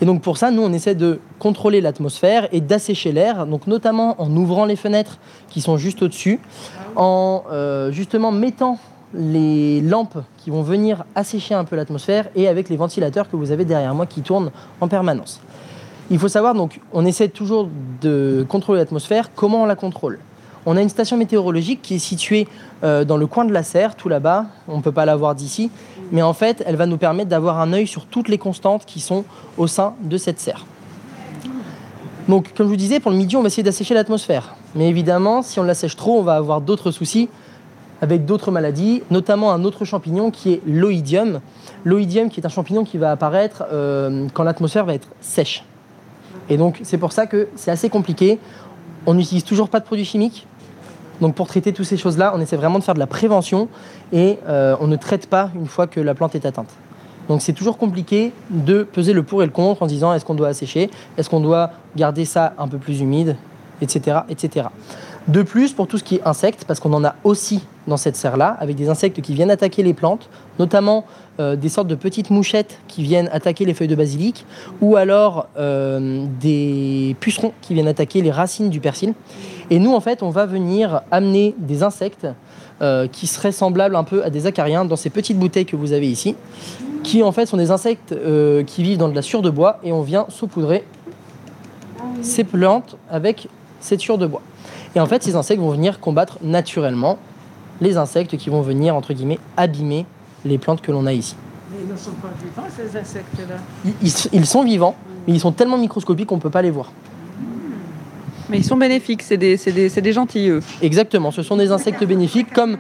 Et donc pour ça, nous, on essaie de contrôler l'atmosphère et d'assécher l'air, donc notamment en ouvrant les fenêtres qui sont juste au-dessus, en euh, justement mettant les lampes qui vont venir assécher un peu l'atmosphère et avec les ventilateurs que vous avez derrière moi qui tournent en permanence. Il faut savoir, donc, on essaie toujours de contrôler l'atmosphère. Comment on la contrôle? On a une station météorologique qui est située euh, dans le coin de la serre, tout là-bas. On ne peut pas la voir d'ici. Mais en fait, elle va nous permettre d'avoir un œil sur toutes les constantes qui sont au sein de cette serre. Donc, comme je vous disais, pour le midi, on va essayer d'assécher l'atmosphère. Mais évidemment, si on l'assèche trop, on va avoir d'autres soucis avec d'autres maladies, notamment un autre champignon qui est l'oïdium. L'oïdium qui est un champignon qui va apparaître euh, quand l'atmosphère va être sèche. Et donc, c'est pour ça que c'est assez compliqué. On n'utilise toujours pas de produits chimiques. Donc, pour traiter toutes ces choses-là, on essaie vraiment de faire de la prévention et euh, on ne traite pas une fois que la plante est atteinte. Donc c'est toujours compliqué de peser le pour et le contre en disant est-ce qu'on doit assécher, est-ce qu'on doit garder ça un peu plus humide, etc., etc. De plus, pour tout ce qui est insectes, parce qu'on en a aussi dans cette serre-là, avec des insectes qui viennent attaquer les plantes, notamment euh, des sortes de petites mouchettes qui viennent attaquer les feuilles de basilic, ou alors euh, des pucerons qui viennent attaquer les racines du persil. Et nous, en fait, on va venir amener des insectes euh, qui seraient semblables un peu à des acariens dans ces petites bouteilles que vous avez ici qui en fait sont des insectes qui vivent dans de la sciure de bois et on vient saupoudrer ces plantes avec cette sciure de bois. Et en fait, ces insectes vont venir combattre naturellement les insectes qui vont venir, entre guillemets, abîmer les plantes que l'on a ici. Mais ils ne sont pas vivants, ces insectes-là ils, sont vivants, mais ils sont tellement microscopiques qu'on ne peut pas les voir. Mais ils sont bénéfiques, c'est des, des, des gentils, eux. Exactement, ce sont des insectes bénéfiques comme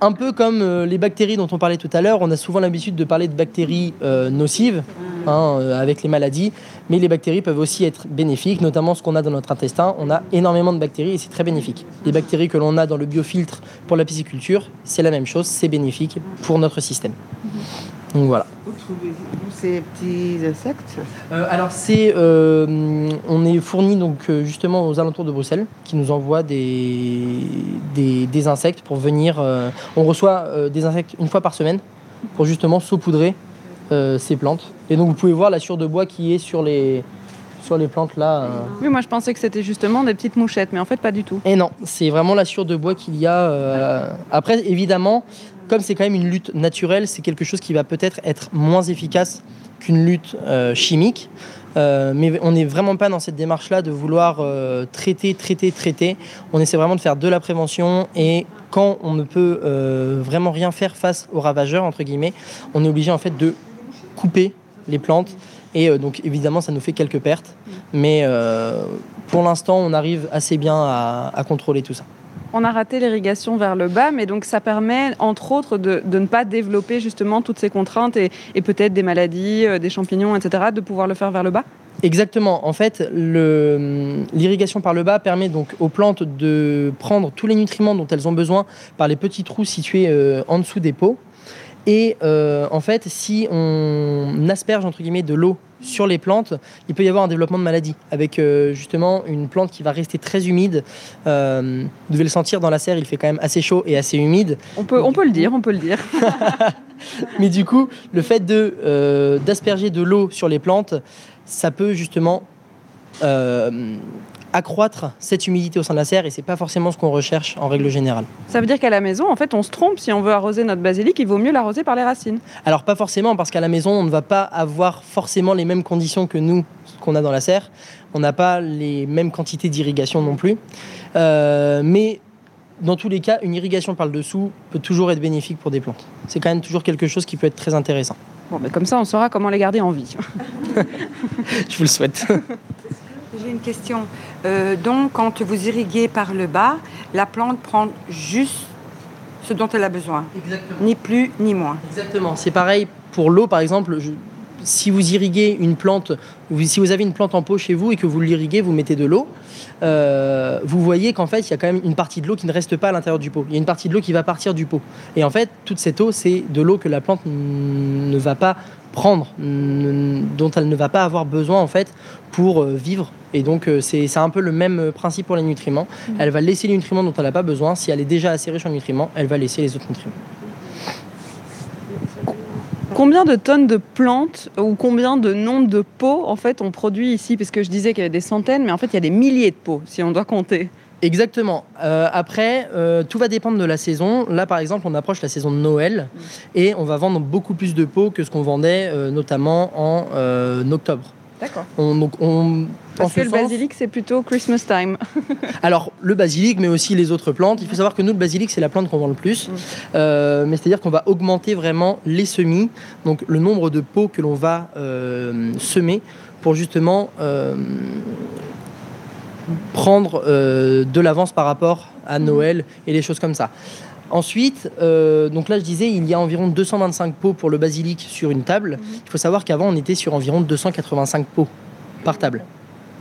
un, peu comme euh, les bactéries dont on parlait tout à l'heure, on a souvent l'habitude de parler de bactéries euh, nocives hein, euh, avec les maladies, mais les bactéries peuvent aussi être bénéfiques, notamment ce qu'on a dans notre intestin. On a énormément de bactéries et c'est très bénéfique. Les bactéries que l'on a dans le biofiltre pour la pisciculture, c'est la même chose, c'est bénéfique pour notre système. Donc voilà. Où trouvez-vous ces petits insectes? Euh, Alors c'est, euh, on est fourni donc euh, justement aux alentours de Bruxelles, qui nous envoie des, des, insectes pour venir. on reçoit des insectes une fois par semaine pour justement saupoudrer ces plantes. Et donc vous pouvez voir la sciure de bois qui est sur les sur les plantes là. Oui, moi je pensais que c'était justement des petites mouchettes, mais en fait pas du tout. Et non, c'est vraiment la sciure de bois qu'il y a. Après, évidemment, comme c'est quand même une lutte naturelle, c'est quelque chose qui va peut-être être moins efficace qu'une lutte euh, chimique. Euh, mais on n'est vraiment pas dans cette démarche-là de vouloir euh, traiter, traiter, traiter. On essaie vraiment de faire de la prévention et quand on ne peut vraiment rien faire face aux ravageurs, entre guillemets, on est obligé en fait de couper les plantes. Et donc évidemment, ça nous fait quelques pertes. Mais pour l'instant, on arrive assez bien à contrôler tout ça on a raté l'irrigation vers le bas, mais donc ça permet, entre autres, de, ne pas développer justement toutes ces contraintes et, peut-être des maladies, euh, des champignons, etc., de pouvoir le faire vers le bas? Exactement. En fait, l'irrigation par le bas permet donc aux plantes de prendre tous les nutriments dont elles ont besoin par les petits trous situés euh, en dessous des pots. Et euh, en fait, si on asperge entre guillemets de l'eau sur les plantes, il peut y avoir un développement de maladie avec euh, justement une plante qui va rester très humide. Euh, vous devez le sentir dans la serre, il fait quand même assez chaud et assez humide. On peut, on peut le dire, on peut le dire. Mais du coup, le fait de d'asperger de l'eau sur les plantes, ça peut justement accroître cette humidité au sein de la serre et c'est pas forcément ce qu'on recherche en règle générale. Ça veut dire qu'à la maison, en fait, on se trompe si on veut arroser notre basilic, il vaut mieux l'arroser par les racines. Alors pas forcément parce qu'à la maison, on ne va pas avoir forcément les mêmes conditions que nous qu'on a dans la serre. On n'a pas les mêmes quantités d'irrigation non plus. Euh, mais dans tous les cas, une irrigation par le dessous peut toujours être bénéfique pour des plantes. C'est quand même toujours quelque chose qui peut être très intéressant. Bon, mais comme ça, on saura comment les garder en vie. Je vous le souhaite. J'ai une question. Euh, donc, quand vous irriguez par le bas, la plante prend juste ce dont elle a besoin, Exactement. ni plus ni moins. Exactement. C'est pareil pour l'eau, par exemple. je- si vous irriguez une plante, si vous avez une plante en pot chez vous et que vous l'irriguez, vous mettez de l'eau, euh, vous voyez qu'en fait, il y a quand même une partie de l'eau qui ne reste pas à l'intérieur du pot. Il y a une partie de l'eau qui va partir du pot. Et en fait, toute cette eau, c'est de l'eau que la plante ne va pas prendre, dont elle ne va pas avoir besoin en fait pour euh, vivre. Et donc, euh, c'est un peu le même principe pour les nutriments. Elle va laisser les nutriments dont elle n'a pas besoin. Si elle est déjà assez riche en nutriments, elle va laisser les autres nutriments. Combien de tonnes de plantes ou combien de nombre de pots en fait on produit ici? Parce que je disais qu'il y avait des centaines, mais en fait il y a des milliers de pots si on doit compter. Exactement. Euh, après, euh, tout va dépendre de la saison. Là, par exemple, on approche la saison de Noël et on va vendre beaucoup plus de pots que ce qu'on vendait euh, notamment en octobre. D'accord. On, donc, on, Parce que le sens- basilic c'est plutôt Christmas time. Alors, le basilic, mais aussi les autres plantes. Il faut savoir que nous, le basilic, c'est la plante qu'on vend le plus. Mm. Euh, mais c'est-à-dire qu'on va augmenter vraiment les semis, donc le nombre de pots que l'on va euh, semer pour justement euh, prendre de l'avance par rapport à Noël et les choses comme ça. Ensuite, euh, donc là je disais, il y a environ 225 pots pour le basilic sur une table. Il faut savoir qu'avant on était sur environ 285 pots par table.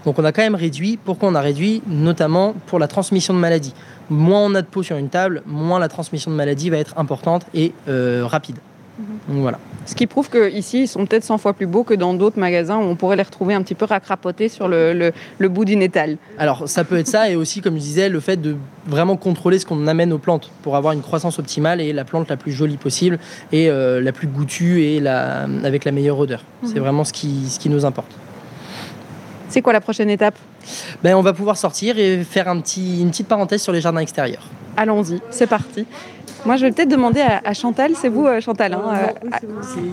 Donc on a quand même réduit. Pourquoi on a réduit? Notamment pour la transmission de maladies. Moins on a de pots sur une table, moins la transmission de maladies va être importante et euh, rapide. Donc voilà. Ce qui prouve qu'ici ils sont peut-être 100 fois plus beaux que dans d'autres magasins où on pourrait les retrouver un petit peu racrapotés sur le, le- le bout d'une étale. Alors ça peut être ça et aussi comme je disais le fait de vraiment contrôler ce qu'on amène aux plantes pour avoir une croissance optimale et la plante la plus jolie possible et euh, la plus goûtue et la, avec la meilleure odeur. C'est vraiment ce qui, ce qui nous importe. C'est quoi la prochaine étape? Ben, on va pouvoir sortir et faire un petit, une petite parenthèse sur les jardins extérieurs. Allons-y, c'est parti. Moi, je vais peut-être demander à, à Chantal, c'est vous euh, Chantal, hein, euh,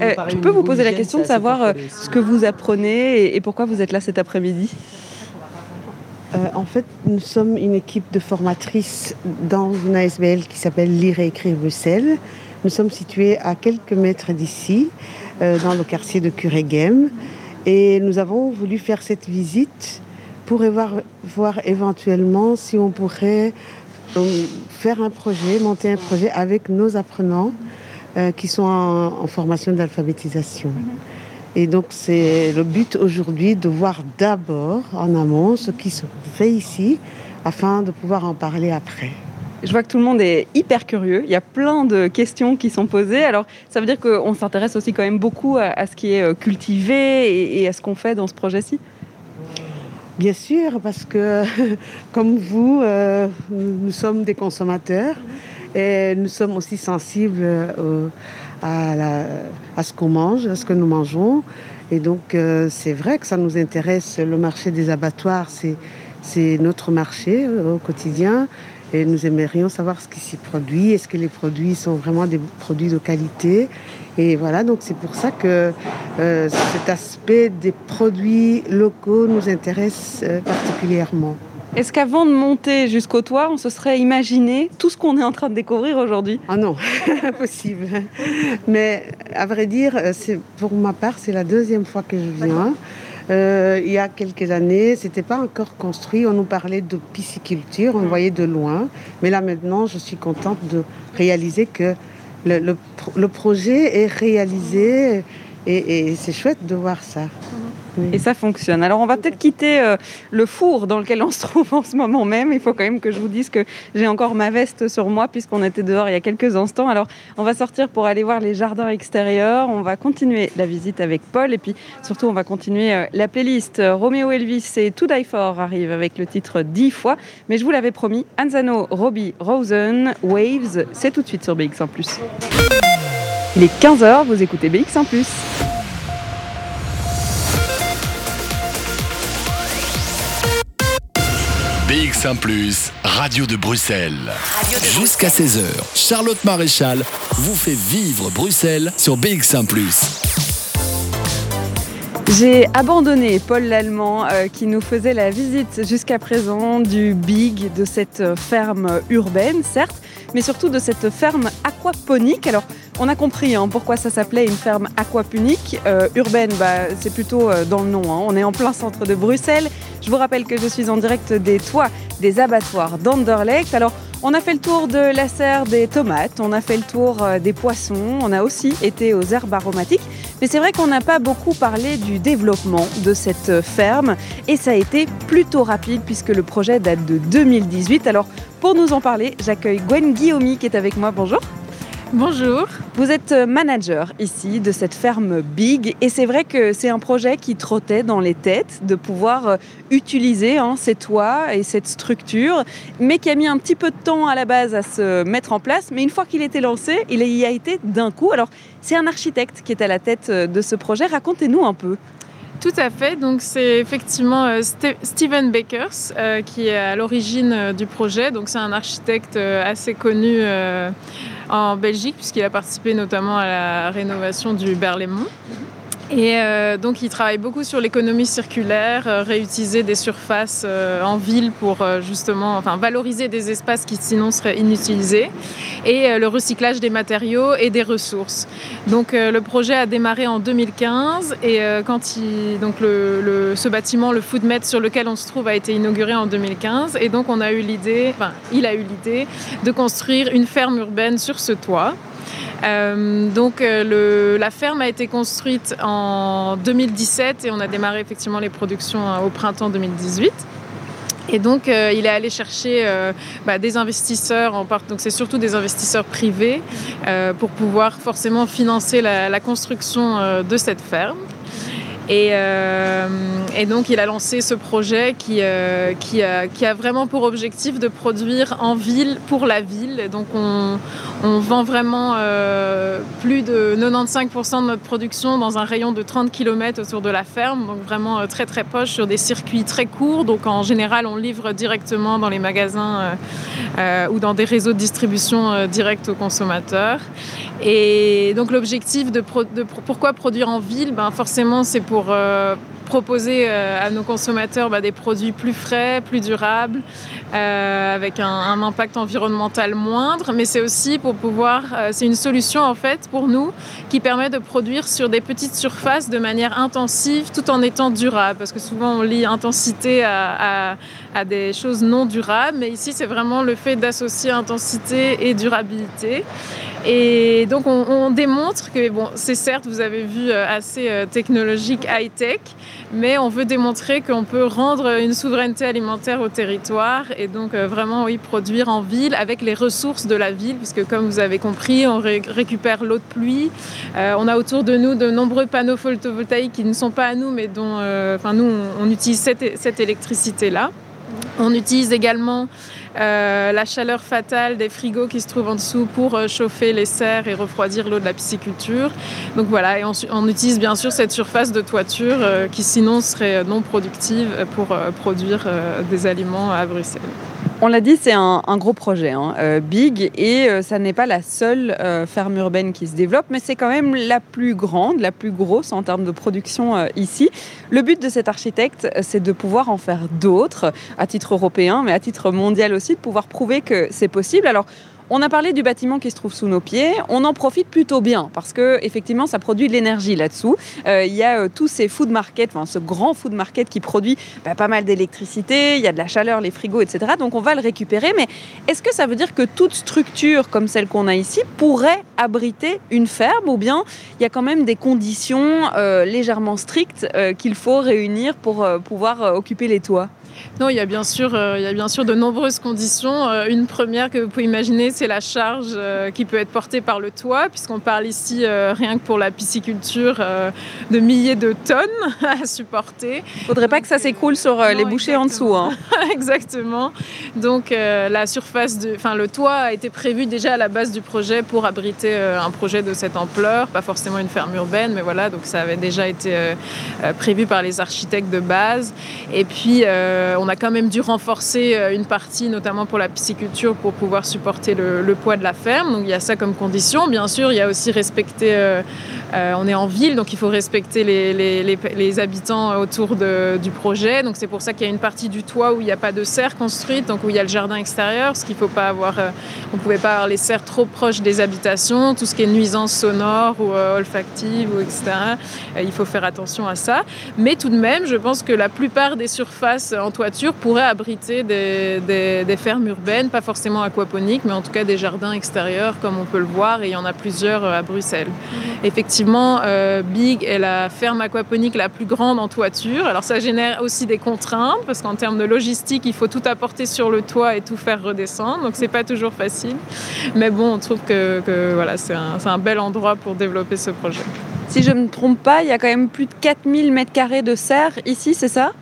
euh, je peux vous poser la question de savoir ce que vous apprenez et, et pourquoi vous êtes là cet après-midi Euh, en fait, nous sommes une équipe de formatrices dans une ASBL qui s'appelle Lire et écrire Bruxelles. Nous sommes situés à quelques mètres d'ici, euh, dans le quartier de Cureghem. Et nous avons voulu faire cette visite pour voir, voir éventuellement si on pourrait euh, faire un projet, monter un projet avec nos apprenants euh, qui sont en, formation d'alphabétisation. Et donc, c'est le but aujourd'hui de voir d'abord en amont ce qui se fait ici afin de pouvoir en parler après. Je vois que tout le monde est hyper curieux. Il y a plein de questions qui sont posées. Alors, ça veut dire qu'on s'intéresse aussi quand même beaucoup à, ce qui est euh, cultivé et à ce qu'on fait dans ce projet-ci? Bien sûr, parce que comme vous, euh, nous sommes des consommateurs et nous sommes aussi sensibles euh, à, ce qu'on mange, à ce que nous mangeons. Et donc, euh, c'est vrai que ça nous intéresse. Le marché des abattoirs, c'est, notre marché au quotidien. Et nous aimerions savoir ce qui s'y produit. Est-ce que les produits sont vraiment des produits de qualité? Et voilà, donc c'est pour ça que euh, cet aspect des produits locaux nous intéresse euh, particulièrement. Est-ce qu'avant de monter jusqu'au toit, on se serait imaginé tout ce qu'on est en train de découvrir aujourd'hui? Ah non, impossible. Mais à vrai dire, euh, pour ma part, c'est la deuxième fois que je viens. Euh, il y a quelques années, c'était pas encore construit. On nous parlait de pisciculture, on le voyait de loin. Mais là maintenant, je suis contente de réaliser que le, le pro- le projet est réalisé et, et c'est chouette de voir ça. Et ça fonctionne. Alors on va peut-être quitter euh, le four dans lequel on se trouve en ce moment même. Il faut quand même que je vous dise que j'ai encore ma veste sur moi puisqu'on était dehors il y a quelques instants. Alors on va sortir pour aller voir les jardins extérieurs. On va continuer la visite avec Paul et puis surtout on va continuer euh, la playlist. Romeo Elvis et To Die For arrivent avec le titre 10 fois. Mais je vous l'avais promis, Anzano, Robbie, Rosen, Waves, c'est tout de suite sur BX1+. Il est 15h, vous écoutez BX1+. BX1 ⁇ Radio de Bruxelles. Jusqu'à 16h, Charlotte Maréchal vous fait vivre Bruxelles sur BX1 ⁇ J'ai abandonné Paul Lallemand euh, qui nous faisait la visite jusqu'à présent du Big, de cette ferme urbaine, certes, mais surtout de cette ferme aquaponique. Alors, on a compris hein, pourquoi ça s'appelait une ferme aquaponique. Euh, urbaine, bah, c'est plutôt euh, dans le nom. Hein. On est en plein centre de Bruxelles. Je vous rappelle que je suis en direct des toits des abattoirs d'Anderlecht. On a fait le tour de la serre des tomates, on a fait le tour euh, des poissons, on a aussi été aux herbes aromatiques. Mais c'est vrai qu'on n'a pas beaucoup parlé du développement de cette ferme et ça a été plutôt rapide puisque le projet date de 2018. Alors pour nous en parler, j'accueille Gwen Guillaumy qui est avec moi. Bonjour. Bonjour. Vous êtes manager ici de cette ferme Big et c'est vrai que c'est un projet qui trottait dans les têtes de pouvoir euh, utiliser hein, ces toits et cette structure, mais qui a mis un petit peu de temps à la base à se mettre en place. Mais une fois qu'il était lancé, il y a été d'un coup. Alors c'est un architecte qui est à la tête euh, de ce projet. Racontez-nous un peu. Tout à fait. Donc c'est effectivement euh, Steven Bakers qui est à l'origine du projet. Donc c'est un architecte assez connu en Belgique, puisqu'il a participé notamment à la rénovation du Berlaymont. Et euh, donc, il travaille beaucoup sur l'économie circulaire, euh, réutiliser des surfaces euh, en ville pour justement, enfin, valoriser des espaces qui sinon seraient inutilisés, et le recyclage des matériaux et des ressources. Donc, le projet a démarré en 2015, et quand il, donc ce bâtiment, le Foodmet sur lequel on se trouve, a été inauguré en 2015, et donc on a eu l'idée, enfin, il a eu l'idée de construire une ferme urbaine sur ce toit. Euh, donc euh, la ferme a été construite en 2017 et on a démarré effectivement les productions euh, au printemps 2018. Et donc, il est allé chercher bah, des investisseurs, en part, donc c'est surtout des investisseurs privés, pour pouvoir forcément financer la construction de cette ferme. Euh, et, donc, il a lancé ce projet qui, euh, qui, a, vraiment pour objectif de produire en ville pour la ville. donc, on, vend vraiment euh, plus de 95% de notre production dans un rayon de 30 km autour de la ferme. Donc, vraiment très, très proche sur des circuits très courts. Donc, en général, on livre directement dans les magasins ou dans des réseaux de distribution directs aux consommateurs. Et donc, l'objectif de, de, pourquoi produire en ville? Ben, Forcément, c'est pour euh, proposer euh, à nos consommateurs bah, des produits plus frais, plus durables, euh, avec un, impact environnemental moindre, mais c'est aussi pour pouvoir, c'est une solution en fait pour nous qui permet de produire sur des petites surfaces de manière intensive tout en étant durable, parce que souvent on lit intensité à, à des choses non durables, mais ici c'est vraiment le fait d'associer intensité et durabilité. Et donc on, démontre que, bon, c'est certes, vous avez vu, euh, assez euh, technologique, high-tech, mais on veut démontrer qu'on peut rendre une souveraineté alimentaire au territoire et donc euh, vraiment, oui, produire en ville avec les ressources de la ville, puisque comme vous avez compris, on récupère l'eau de pluie. on a autour de nous de nombreux panneaux photovoltaïques qui ne sont pas à nous, mais dont, enfin, nous, on, utilise cette électricité-là. On utilise également euh, la chaleur fatale des frigos qui se trouvent en dessous pour euh, chauffer les serres et refroidir l'eau de la pisciculture. Donc voilà, et on, utilise bien sûr cette surface de toiture euh, qui sinon serait non productive pour produire des aliments à Bruxelles. On l'a dit, c'est un, gros projet, hein, euh, big, et euh, ça n'est pas la seule euh, ferme urbaine qui se développe, mais c'est quand même la plus grande, la plus grosse en termes de production ici. Le but de cet architecte, c'est de pouvoir en faire d'autres, à titre européen, mais à titre mondial aussi, de pouvoir prouver que c'est possible. Alors, on a parlé du bâtiment qui se trouve sous nos pieds. On en profite plutôt bien parce que effectivement, ça produit de l'énergie là-dessous. Euh, il y a euh, tous ces food markets, enfin ce grand food market qui produit bah, pas mal d'électricité. Il y a de la chaleur, les frigos, etc. Donc on va le récupérer. Mais est-ce que ça veut dire que toute structure comme celle qu'on a ici pourrait abriter une ferme ou bien il y a quand même des conditions euh, légèrement strictes qu'il faut réunir pour pouvoir occuper les toits? Non, il y a bien sûr, euh, il y a bien sûr de nombreuses conditions. Euh, une première que vous pouvez imaginer, c'est la charge euh, qui peut être portée par le toit, puisqu'on parle ici rien que pour la pisciculture de milliers de tonnes à supporter. Il ne faudrait pas que ça s'écroule sur les bouchées en dessous. Hein. exactement. Donc la surface, de, enfin le toit a été prévu déjà à la base du projet pour abriter un projet de cette ampleur, pas forcément une ferme urbaine, mais voilà, donc ça avait déjà été prévu par les architectes de base. Et puis euh, on a quand même dû renforcer euh, une partie, notamment pour la pisciculture, pour pouvoir supporter le, poids de la ferme. Donc il y a ça comme condition. Bien sûr, il y a aussi respecter. Euh, on est en ville, donc il faut respecter les, habitants autour du projet. Donc c'est pour ça qu'il y a une partie du toit où il n'y a pas de serre construite, donc où il y a le jardin extérieur, ce qu'il faut pas avoir. On ne pouvait pas avoir les serres trop proches des habitations, tout ce qui est nuisance sonore ou olfactive ou etc. il faut faire attention à ça. Mais tout de même, je pense que la plupart des surfaces en toiture pourraient abriter des, des, des fermes urbaines, pas forcément aquaponiques, mais en tout cas des jardins extérieurs, comme on peut le voir, et il y en a plusieurs à Bruxelles. Mmh. Effectivement, euh, Big est la ferme aquaponique la plus grande en toiture. Alors ça génère aussi des contraintes, parce qu'en termes de logistique, il faut tout apporter sur le toit et tout faire redescendre, donc c'est pas toujours facile. Mais bon, on trouve que, que voilà, c'est un, un bel endroit pour développer ce projet. Si je ne me trompe pas, il y a quand même plus de 4000 m2 de serre ici, c'est ça?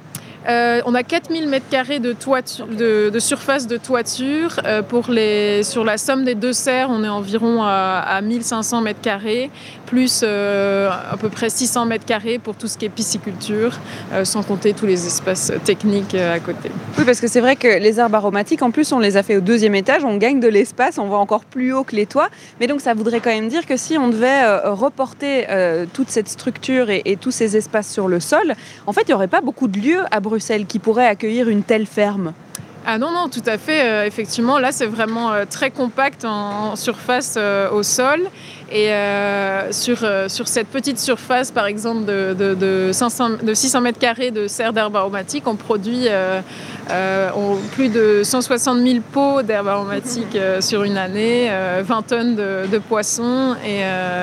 Euh, on a 4000 m2 de, toiture, de, de, surface de toiture. Euh, pour les, sur la somme des deux serres, on est environ à, à 1500 m2, plus euh, à peu près 600 m2 pour tout ce qui est pisciculture, euh, sans compter tous les espaces techniques euh, à côté. Oui, parce que c'est vrai que les herbes aromatiques, en plus, on les a fait au deuxième étage, on gagne de l'espace, on va encore plus haut que les toits. Mais donc, ça voudrait quand même dire que si on devait reporter toute cette structure et, et, tous ces espaces sur le sol, en fait, il n'y aurait pas beaucoup de lieux à Bruxelles qui pourraient accueillir une telle ferme. Ah non, non, tout à fait. Effectivement, là, c'est vraiment très compact en, en surface au sol. Et euh, sur, euh, sur cette petite surface, par exemple, de, de, de, 500, de 600 mètres carrés de serre d'herbe aromatique, on produit euh, plus de 160 000 pots d'herbe aromatique sur une année, 20 tonnes de, poissons et,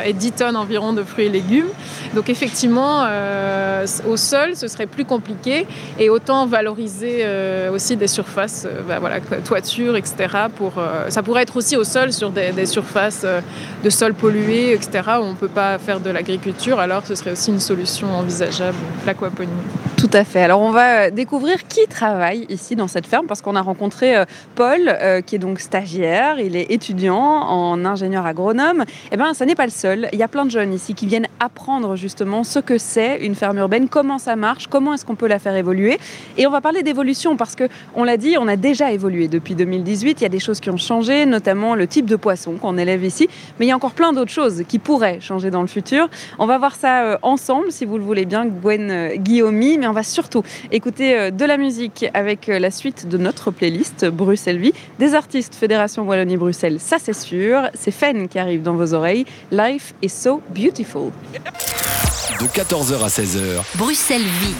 et, 10 tonnes environ de fruits et légumes. Donc effectivement, au sol, ce serait plus compliqué et autant valoriser aussi des surfaces, bah, voilà, toiture, etc. Pour, ça pourrait être aussi au sol sur des, des surfaces de sol pollué on ne peut pas faire de l'agriculture, alors ce serait aussi une solution envisageable, l'aquaponie. Tout à fait. Alors on va découvrir qui travaille ici dans cette ferme, parce qu'on a rencontré euh, Paul, euh, qui est donc stagiaire, il est étudiant en ingénieur agronome. Eh bien, ça n'est pas le seul. Il y a plein de jeunes ici qui viennent apprendre justement ce que c'est une ferme urbaine, comment ça marche, comment est-ce qu'on peut la faire évoluer. Et on va parler d'évolution, parce que on l'a dit, on a déjà évolué depuis 2018. Il y a des choses qui ont changé, notamment le type de poisson qu'on élève ici, mais il y a encore plein d'autres choses qui pourraient changer dans le futur. On va voir ça euh, ensemble, si vous le voulez bien, Gwen euh, on va surtout écouter euh, de la musique avec la suite de notre playlist Bruxelles Vie, des artistes Fédération Wallonie-Bruxelles, ça c'est sûr. C'est Fen qui arrive dans vos oreilles. Life is so beautiful. De 14h à 16h. Bruxelles Vie.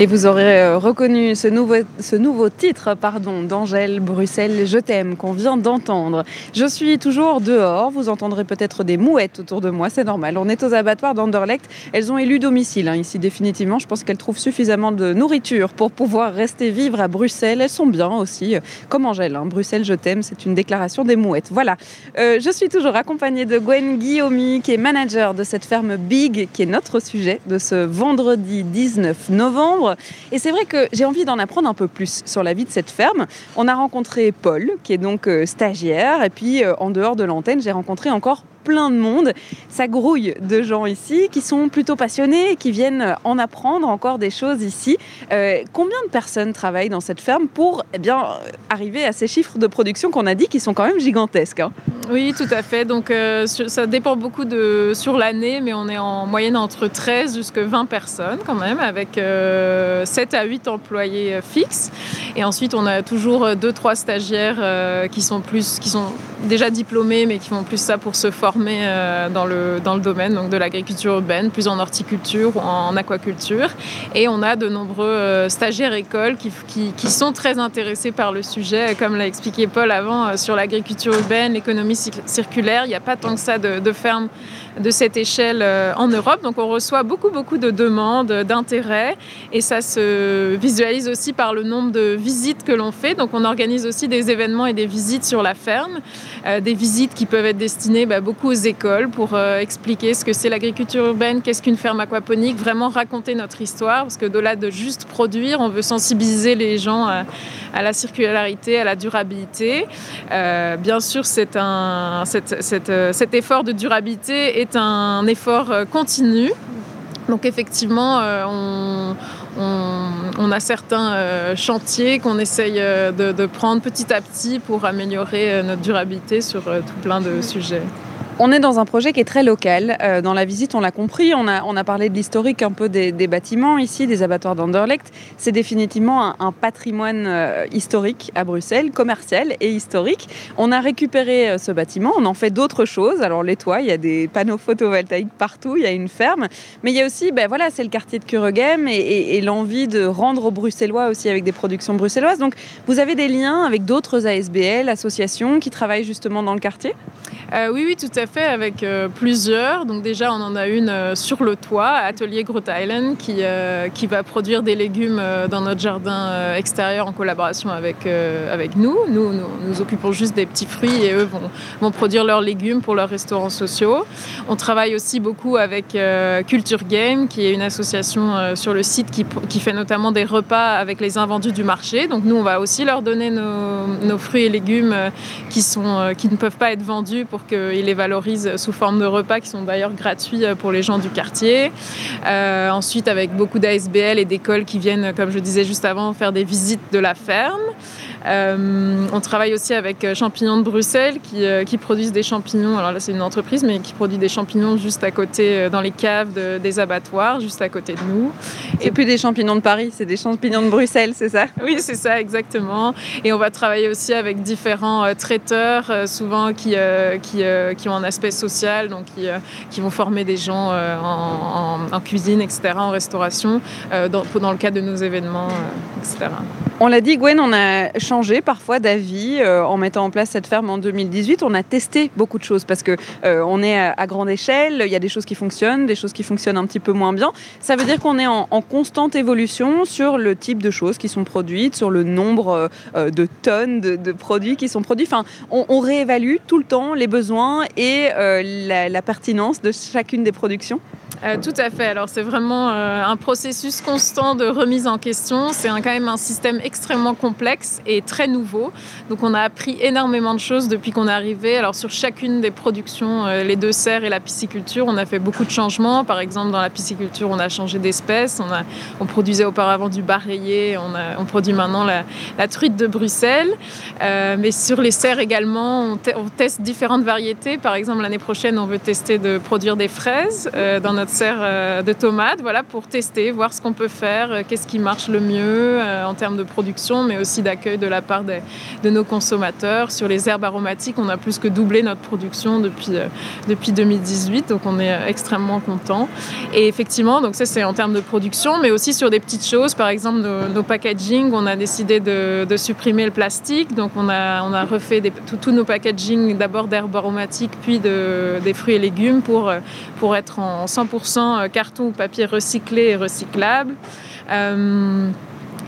Et vous aurez euh, reconnu ce nouveau, ce nouveau titre pardon, d'Angèle Bruxelles, Je t'aime, qu'on vient d'entendre. Je suis toujours dehors, vous entendrez peut-être des mouettes autour de moi, c'est normal. On est aux abattoirs d'Anderlecht, elles ont élu domicile hein, ici définitivement. Je pense qu'elles trouvent suffisamment de nourriture pour pouvoir rester vivre à Bruxelles. Elles sont bien aussi, comme Angèle. Hein. Bruxelles, je t'aime, c'est une déclaration des mouettes. Voilà, euh, je suis toujours accompagnée de Gwen Guillaumy, qui est manager de cette ferme Big, qui est notre sujet de ce vendredi 19 novembre. Et c'est vrai que j'ai envie d'en apprendre un peu plus sur la vie de cette ferme. On a rencontré Paul, qui est donc euh, stagiaire, et puis euh, en dehors de l'antenne, j'ai rencontré encore plein de monde. Ça grouille de gens ici qui sont plutôt passionnés, qui viennent en apprendre encore des choses ici. Euh, combien de personnes travaillent dans cette ferme pour eh bien, arriver à ces chiffres de production qu'on a dit qui sont quand même gigantesques hein Oui, tout à fait. Donc euh, ça dépend beaucoup de, sur l'année, mais on est en moyenne entre 13 jusqu'à 20 personnes quand même, avec euh, 7 à 8 employés fixes. Et ensuite, on a toujours 2-3 stagiaires euh, qui sont plus, qui sont déjà diplômés, mais qui font plus ça pour se former euh, dans, le, domaine donc de l'agriculture urbaine, plus en horticulture ou en aquaculture. Et on a de nombreux euh, stagiaires écoles qui, sont très intéressés par le sujet, comme l'a expliqué Paul avant, euh, sur l'agriculture urbaine, l'économie circulaire. Il n'y a pas tant que ça de fermes de cette échelle euh, en Europe. Donc on reçoit beaucoup, beaucoup de demandes, d'intérêts et ça se visualise aussi par le nombre de visites que l'on fait. Donc on organise aussi des événements et des visites sur la ferme, euh, des visites qui peuvent être destinées bah, beaucoup aux écoles pour euh, expliquer ce que c'est l'agriculture urbaine, qu'est-ce qu'une ferme aquaponique, vraiment raconter notre histoire parce que de-là de juste produire, on veut sensibiliser les gens à, la circularité, à la durabilité. Euh, bien sûr, c'est un, cette, cet effort de durabilité est un effort continu. Donc effectivement, euh, on, a certains chantiers qu'on essaye de, prendre petit à petit pour améliorer notre durabilité sur tout plein de sujets. On est dans un projet qui est très local. Euh, dans la visite, on l'a compris, on a, parlé de l'historique un peu des, bâtiments ici, des abattoirs d'Anderlecht. C'est définitivement un, patrimoine euh, historique à Bruxelles, commercial et historique. On a récupéré euh, ce bâtiment, on en fait d'autres choses. Alors les toits, il y a des panneaux photovoltaïques partout, il y a une ferme. Mais il y a aussi, ben voilà, c'est le quartier de Kuregem et l'envie de rendre aux Bruxellois aussi avec des productions bruxelloises. Donc vous avez des liens avec d'autres ASBL, associations qui travaillent justement dans le quartier? Oui, oui, tout à fait fait avec euh, plusieurs. Donc déjà, on en a une euh, sur le toit, Atelier Groot Island, qui, euh, qui va produire des légumes dans notre jardin extérieur en collaboration avec, avec nous. nous. nous. Nous occupons juste des petits fruits et eux vont, vont produire leurs légumes pour leurs restaurants sociaux. On travaille aussi beaucoup avec Culture Game, qui est une association sur le site qui, qui, fait notamment des repas avec les invendus du marché. Donc nous, on va aussi leur donner nos, nos fruits et légumes qui, sont, qui ne peuvent pas être vendus pour qu'ils les valorisent sous forme de repas qui sont d'ailleurs gratuits euh, pour les gens du quartier. Euh, ensuite, avec beaucoup d'ASBL et d'écoles qui viennent, comme je disais juste avant, faire des visites de la ferme. Euh, on travaille aussi avec Champignons de Bruxelles qui, euh, qui produisent des champignons. Alors là, c'est une entreprise, mais qui produit des champignons juste à côté, dans les caves des abattoirs, juste à côté de nous. Et plus des champignons de Paris, c'est des champignons de Bruxelles, c'est ça? Oui, c'est ça, exactement. Et on va travailler aussi avec différents traiteurs, souvent qui, qui, qui, ont aspect social, donc qui, qui vont former des gens en, en, cuisine, etc., en restauration, dans, dans le cadre de nos événements, etc. On l'a dit, Gwen, on a changé parfois d'avis euh, en mettant en place cette ferme en 2018. On a testé beaucoup de choses parce que euh, on est à, grande échelle. Il y a des choses qui fonctionnent, des choses qui fonctionnent un petit peu moins bien. Ça veut dire qu'on est en, constante évolution sur le type de choses qui sont produites, sur le nombre euh, de tonnes de, produits qui sont produits. Enfin, on, réévalue tout le temps les besoins et la pertinence de chacune des productions. Euh, tout à fait. Alors c'est vraiment euh, un processus constant de remise en question. C'est quand même un système extrêmement complexe et très nouveau. Donc on a appris énormément de choses depuis qu'on est arrivé. Alors sur chacune des productions, euh, les deux serres et la pisciculture, on a fait beaucoup de changements. Par exemple dans la pisciculture, on a changé d'espèce. On, produisait auparavant du bar rayé. On, produit maintenant la, la, truite de Bruxelles. mais sur les serres également, on, on, teste différentes variétés. Par exemple l'année prochaine, on veut tester de produire des fraises dans notre serre euh, de tomates, voilà, pour tester, voir ce qu'on peut faire, euh, qu'est-ce qui marche le mieux euh, en termes de production, mais aussi d'accueil de la part de nos consommateurs. Sur les herbes aromatiques, on a plus que doublé notre production depuis, depuis 2018, donc on est extrêmement content. Et effectivement, donc ça c'est en termes de production, mais aussi sur des petites choses, par exemple nos, packaging, on a décidé de, supprimer le plastique, donc on a, on a refait tous nos packaging d'abord d'herbes aromatiques, puis de, des fruits et légumes pour, pour être en 100% euh, carton ou papier recyclé et recyclable. Euh,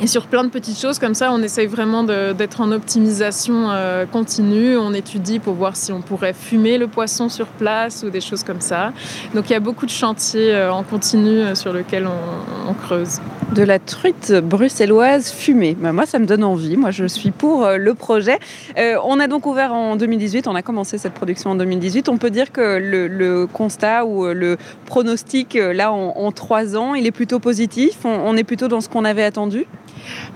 et sur plein de petites choses comme ça, on essaye vraiment d'être en optimisation euh, continue. On étudie pour voir si on pourrait fumer le poisson sur place ou des choses comme ça. Donc il y a beaucoup de chantiers euh, en continu euh, sur lesquels on, creuse. De la truite bruxelloise fumée. Bah, moi, ça me donne envie. Moi, je suis pour le projet. on a donc ouvert en 2018. On a commencé cette production en 2018. On peut dire que le, constat ou le pronostic, là, en, trois ans, il est plutôt positif. on est plutôt dans ce qu'on avait attendu?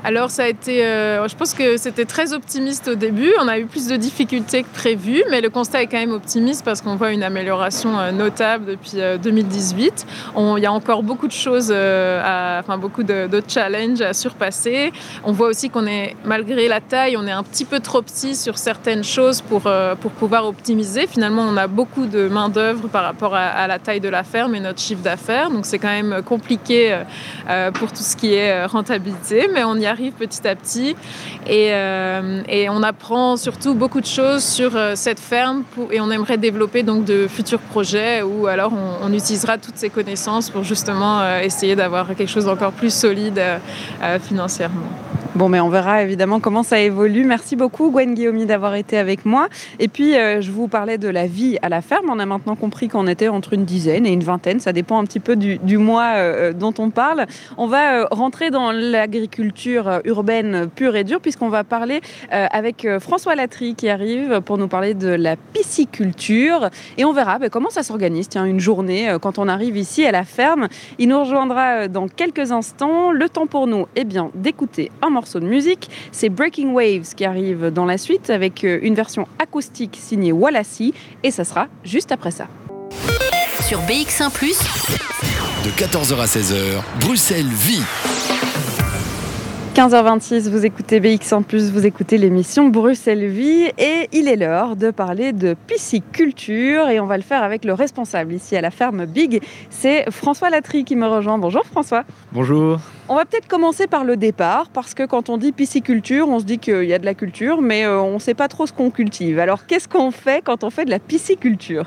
Alors ça a été, euh, je pense que c'était très optimiste au début. On a eu plus de difficultés que prévu, mais le constat est quand même optimiste parce qu'on voit une amélioration euh, notable depuis 2018. Euh, il y a encore beaucoup de choses, enfin beaucoup de, challenges à surpasser. On voit aussi qu'on est, malgré la taille, on est un petit peu trop petit sur certaines choses pour, pour pouvoir optimiser. Finalement, on a beaucoup de main d'œuvre par rapport à, la taille de la ferme et notre chiffre d'affaires. Donc c'est quand même compliqué pour tout ce qui est rentabilité on y arrive petit à petit. Et, euh, on apprend surtout beaucoup de choses sur euh, cette ferme et on aimerait développer donc de futurs projets où alors on, utilisera toutes ces connaissances pour justement euh, essayer d'avoir quelque chose d'encore plus solide financièrement. Bon, mais on verra évidemment comment ça évolue. Merci beaucoup, Gwen Guillaume, d'avoir été avec moi. Et puis, euh, je vous parlais de la vie à la ferme. On a maintenant compris qu'on était entre une dizaine et une vingtaine. Ça dépend un petit peu du, mois euh, dont on parle. On va euh, rentrer dans l'agriculture urbaine pure et dure, puisqu'on va parler avec François Latry qui arrive pour nous parler de la pisciculture. Et on verra ben, comment ça s'organise. Tiens, une journée quand on arrive ici à la ferme. Il nous rejoindra dans quelques instants. Le temps pour nous, eh bien, d'écouter un morceau de musique. C'est Breaking Waves qui arrive dans la suite avec euh, une version acoustique signée Wallacy et ça sera juste après ça. Sur BX1 ⁇ de 14h à 16h, Bruxelles vit. 15h26, vous écoutez BX en plus, vous écoutez l'émission Bruxelles Vie et il est l'heure de parler de pisciculture et on va le faire avec le responsable ici à la ferme Big, c'est François Latry qui me rejoint. Bonjour François. Bonjour. On va peut-être commencer par le départ parce que quand on dit pisciculture, on se dit qu'il y a de la culture mais euh, on ne sait pas trop ce qu'on cultive. Alors qu'est-ce qu'on fait quand on fait de la pisciculture?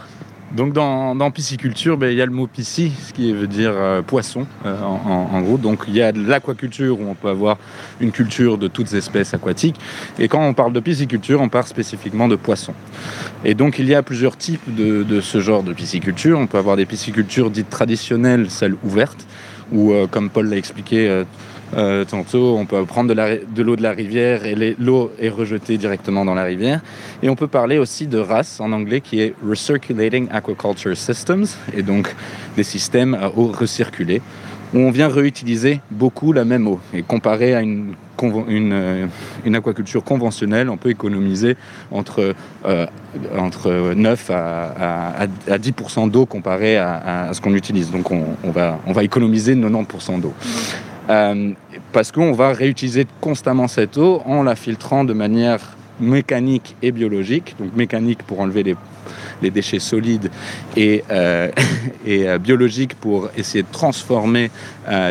Donc dans, pisciculture, ben, il y a le mot pisci, ce qui veut dire euh, poisson euh, en, gros. Donc il y a de l'aquaculture où on peut avoir une culture de toutes espèces aquatiques. Et quand on parle de pisciculture, on parle spécifiquement de poissons. Et donc il y a plusieurs types de, ce genre de pisciculture. On peut avoir des piscicultures dites traditionnelles, celles ouvertes, où euh, comme Paul l'a expliqué, euh, tantôt, on peut prendre de l'eau de, la rivière et l'eau est rejetée directement dans la rivière. Et on peut parler aussi de race en anglais qui est Recirculating Aquaculture Systems, et donc des systèmes à eau recirculée, où on vient réutiliser beaucoup la même eau. Et comparé à une, euh, aquaculture conventionnelle, on peut économiser entre, euh, entre 9 à, à, 10% d'eau comparé à, ce qu'on utilise. Donc on, on, va, on va économiser 90% d'eau. Euh, parce qu'on va réutiliser constamment cette eau en la filtrant de manière mécanique et biologique. Donc mécanique pour enlever les, les déchets solides et, euh, euh, biologique pour essayer de transformer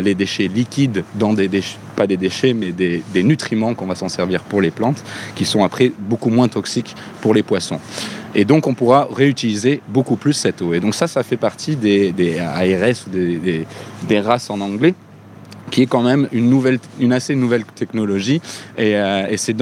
les déchets liquides dans des déchets, pas des déchets, mais des, des nutriments qu'on va s'en servir pour les plantes, qui sont après beaucoup moins toxiques pour les poissons. Et donc on pourra réutiliser beaucoup plus cette eau. Et donc ça, ça fait partie des, des ARS ou des, des, des races en anglais qui est quand même une, nouvelle, une assez nouvelle technologie. Et, euh, c'est,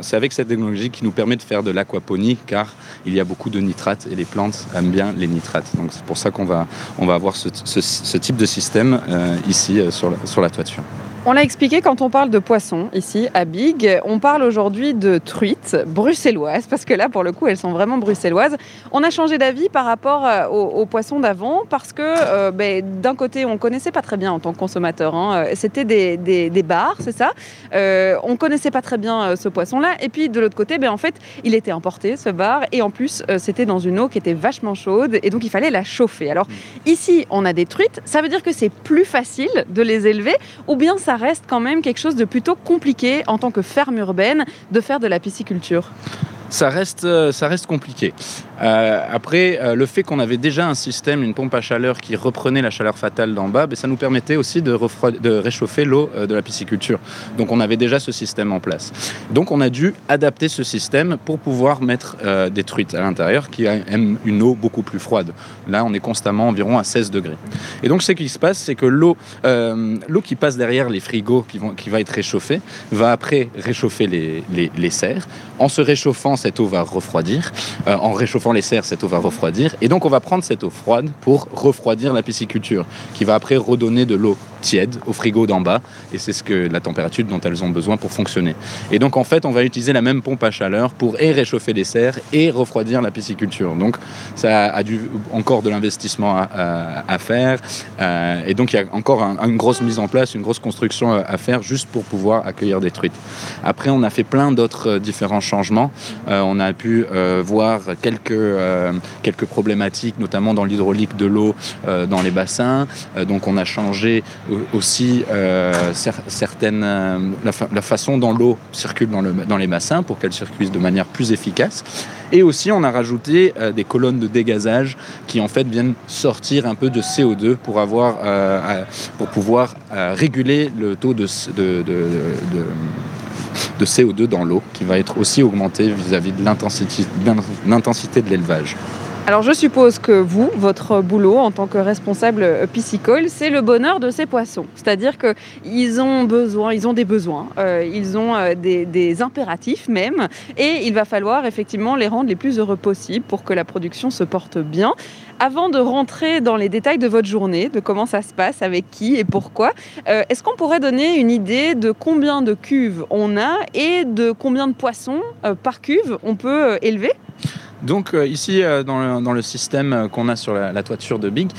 c'est avec cette technologie qui nous permet de faire de l'aquaponie, car il y a beaucoup de nitrates et les plantes aiment bien les nitrates. Donc c'est pour ça qu'on va, on va avoir ce, ce, type de système euh, ici euh, sur, sur la toiture. On l'a expliqué quand on parle de poissons ici à Big, on parle aujourd'hui de truites bruxelloises parce que là pour le coup elles sont vraiment bruxelloises. On a changé d'avis par rapport euh, aux, poissons d'avant parce que euh, ben, d'un côté on connaissait pas très bien en tant que consommateur, hein. euh, c'était des, des, bars, c'est ça. On connaissait pas très bien ce poisson-là et puis de l'autre côté, ben, en fait il était importé ce bar et en plus c'était dans une eau qui était vachement chaude et donc il fallait la chauffer. Alors ici on a des truites, ça veut dire que c'est plus facile de les élever ou bien ça ça reste quand même quelque chose de plutôt compliqué en tant que ferme urbaine de faire de la pisciculture ça reste, euh, ça reste compliqué. Euh, après, euh, le fait qu'on avait déjà un système, une pompe à chaleur qui reprenait la chaleur fatale d'en bas, ben, ça nous permettait aussi de, de réchauffer l'eau de la pisciculture. Donc on avait déjà ce système en place. Donc on a dû adapter ce système pour pouvoir mettre des truites à l'intérieur qui aiment une eau beaucoup plus froide. Là, on est constamment environ à 16 degrés. Et donc ce qui se passe, c'est que l'eau qui passe derrière les frigos qui, vont, qui va être réchauffée va après réchauffer les, les serres. En se réchauffant, cette eau va refroidir. Euh, en réchauffant les serres, cette eau va refroidir. Et donc, on va prendre cette eau froide pour refroidir la pisciculture, qui va après redonner de l'eau tiède au frigo d'en bas. Et c'est ce que la température dont elles ont besoin pour fonctionner. Et donc, en fait, on va utiliser la même pompe à chaleur pour et réchauffer les serres et refroidir la pisciculture. Donc, ça a dû encore de l'investissement à, faire. Euh, et donc, il y a encore une grosse mise en place, une grosse construction à faire juste pour pouvoir accueillir des truites. Après, on a fait plein d'autres euh, différents changements. Euh, on a pu euh, voir quelques, euh, quelques problématiques, notamment dans l'hydraulique de l'eau dans les bassins. donc on a changé aussi certaines, la, façon dont l'eau circule dans, le, dans les bassins pour qu'elle circule de manière plus efficace. Et aussi, on a rajouté des colonnes de dégazage qui en fait viennent sortir un peu de CO2 pour pouvoir réguler le taux de CO2 dans l'eau qui va être aussi augmenté vis-à-vis de l'intensité de l'élevage. Alors je suppose que vous, votre boulot en tant que responsable piscicole, c'est le bonheur de ces poissons. C'est-à-dire qu'ils ont besoin, ils ont des besoins, euh, ils ont euh, des, des, impératifs même, et il va falloir effectivement les rendre les plus heureux possibles pour que la production se porte bien. Avant de rentrer dans les détails de votre journée, de comment ça se passe, avec qui et pourquoi, euh, est-ce qu'on pourrait donner une idée de combien de cuves on a et de combien de poissons par cuve on peut élever? Donc euh, ici, euh, dans, le, système euh, qu'on a sur la, la, toiture de Big,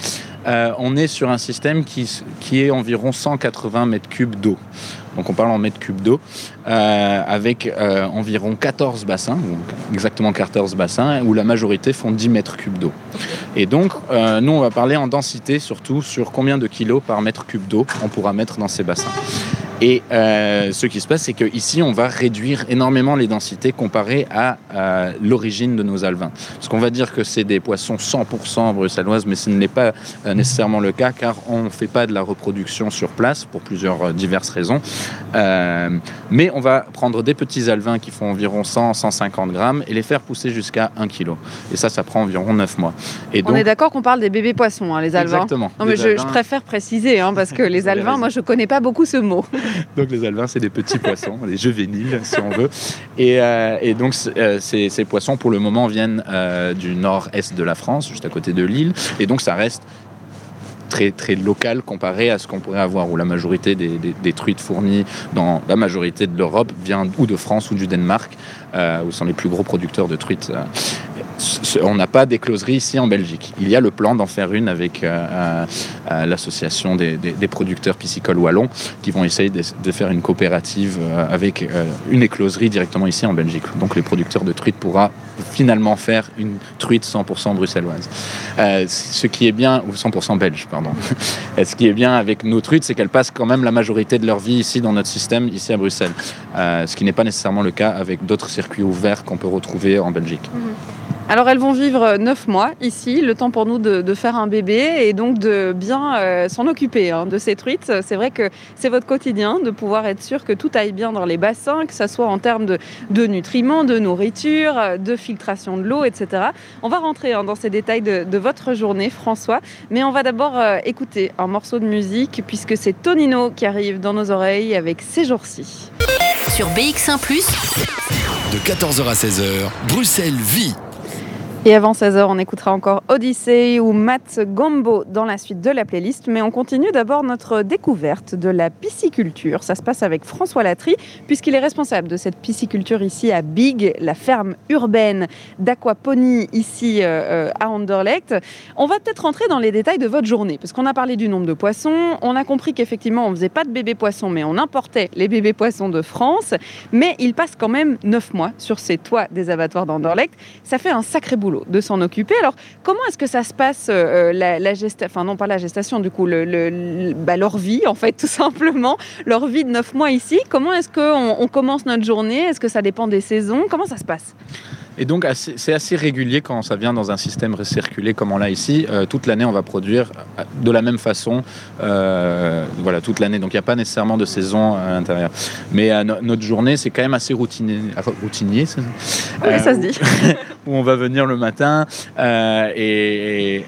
on est sur un système qui, qui est environ 180 mètres cubes d'eau. Donc on parle en mètres cubes d'eau, avec environ 14 bassins, exactement 14 bassins, où la majorité font 10 mètres cubes d'eau. Et donc, nous, on va parler en densité, surtout sur combien de kilos par mètre cube d'eau on pourra mettre dans ces bassins. Et euh, ce qui se passe, c'est qu'ici, on va réduire énormément les densités comparées à euh, l'origine de nos alevins. Parce qu'on va dire que c'est des poissons 100% bruxelloises, mais ce n'est pas euh, nécessairement le cas, car on ne fait pas de la reproduction sur place pour plusieurs diverses raisons. mais on va prendre des petits alevins qui font environ 100-150 grammes et les faire pousser jusqu'à 1 kg. Et ça, ça prend environ 9 mois. Et on est d'accord qu'on parle des bébés poissons, hein, les alevins Exactement. Non, mais je, préfère préciser, hein, parce que les alevins, moi, je ne connais pas beaucoup ce mot. donc les alevins, c'est des petits poissons, des juvéniles, si on veut. Et, euh, donc euh, ces, poissons, pour le moment, viennent euh, du nord-est de la France, juste à côté de l'île. Et donc ça reste très, très local comparé à ce qu'on pourrait avoir, où la majorité des, des, truites fournies dans la majorité de l'Europe vient ou de France ou du Danemark, où sont les plus gros producteurs de truites on n'a pas d'écloserie ici en Belgique. Il y a le plan d'en faire une avec euh, euh, l'association des, producteurs piscicoles wallons qui vont essayer de, faire une coopérative euh, avec une écloserie directement ici en Belgique. Donc les producteurs de truites pourra finalement faire une truite 100% bruxelloise. ce qui est bien, ou 100% belge, pardon. ce qui est bien avec nos truites, c'est qu'elles passent quand même la majorité de leur vie ici dans notre système, ici à Bruxelles. ce qui n'est pas nécessairement le cas avec d'autres circuits ouverts qu'on peut retrouver en Belgique. Mhm. Alors elles vont vivre neuf mois ici, le temps pour nous de, faire un bébé et donc de bien euh, s'en occuper hein, de ces truites. C'est vrai que c'est votre quotidien de pouvoir être sûr que tout aille bien dans les bassins, que ce soit en termes de, nutriments, de nourriture, de filtration de l'eau, etc. On va rentrer hein, dans ces détails de, votre journée, François, mais on va d'abord euh, écouter un morceau de musique puisque c'est Tonino qui arrive dans nos oreilles avec ces jours-ci. Sur BX1 ⁇ de 14h à 16h, Bruxelles vit et avant 16h, on écoutera encore Odyssey ou Matt Gombo dans la suite de la playlist. Mais on continue d'abord notre découverte de la pisciculture. Ça se passe avec François Latry, puisqu'il est responsable de cette pisciculture ici à Big, la ferme urbaine d'Aquapony ici euh, euh, à Anderlecht. On va peut-être rentrer dans les détails de votre journée, parce qu'on a parlé du nombre de poissons. On a compris qu'effectivement, on ne faisait pas de bébés poissons, mais on importait les bébés poissons de France. Mais il passe quand même 9 mois sur ces toits des abattoirs d'Anderlecht. Ça fait un sacré boulot de s'en occuper. Alors, comment est-ce que ça se passe, euh, euh, la, gestation, enfin non pas la gestation, du coup, le, bah, leur vie, en fait, tout simplement, leur vie de neuf mois ici. Comment est-ce qu'on on commence notre journée? Est-ce que ça dépend des saisons? Comment ça se passe? Et donc, c'est assez régulier quand ça vient dans un système recirculé comme on l'a ici. Euh, toute l'année, on va produire de la même façon, euh, voilà, toute l'année. Donc, il n'y a pas nécessairement de saison à l'intérieur. Mais euh, notre journée, c'est quand même assez routinier. routinier ça, oui, ça se dit. où on va venir le matin et,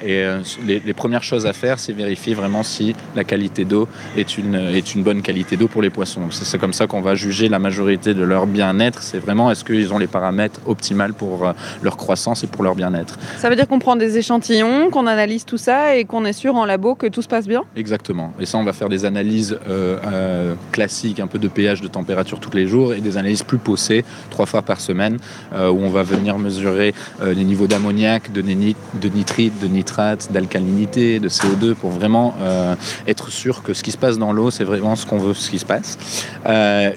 les, premières choses à faire, c'est vérifier vraiment si la qualité d'eau est une, est une bonne qualité d'eau pour les poissons. C'est comme ça qu'on va juger la majorité de leur bien-être. C'est vraiment est-ce qu'ils ont les paramètres optimaux pour euh, leur croissance et pour leur bien-être. Ça veut dire qu'on prend des échantillons, qu'on analyse tout ça et qu'on est sûr en labo que tout se passe bien? Exactement. Et ça, on va faire des analyses euh, euh, classiques, un peu de pH, de température tous les jours et des analyses plus poussées, trois fois par semaine, où on va venir mesurer les niveaux d'ammoniac, de, de, nitrite, de nitrate, d'alcalinité, de CO2 pour vraiment être sûr que ce qui se passe dans l'eau, c'est vraiment ce qu'on veut ce qui se passe.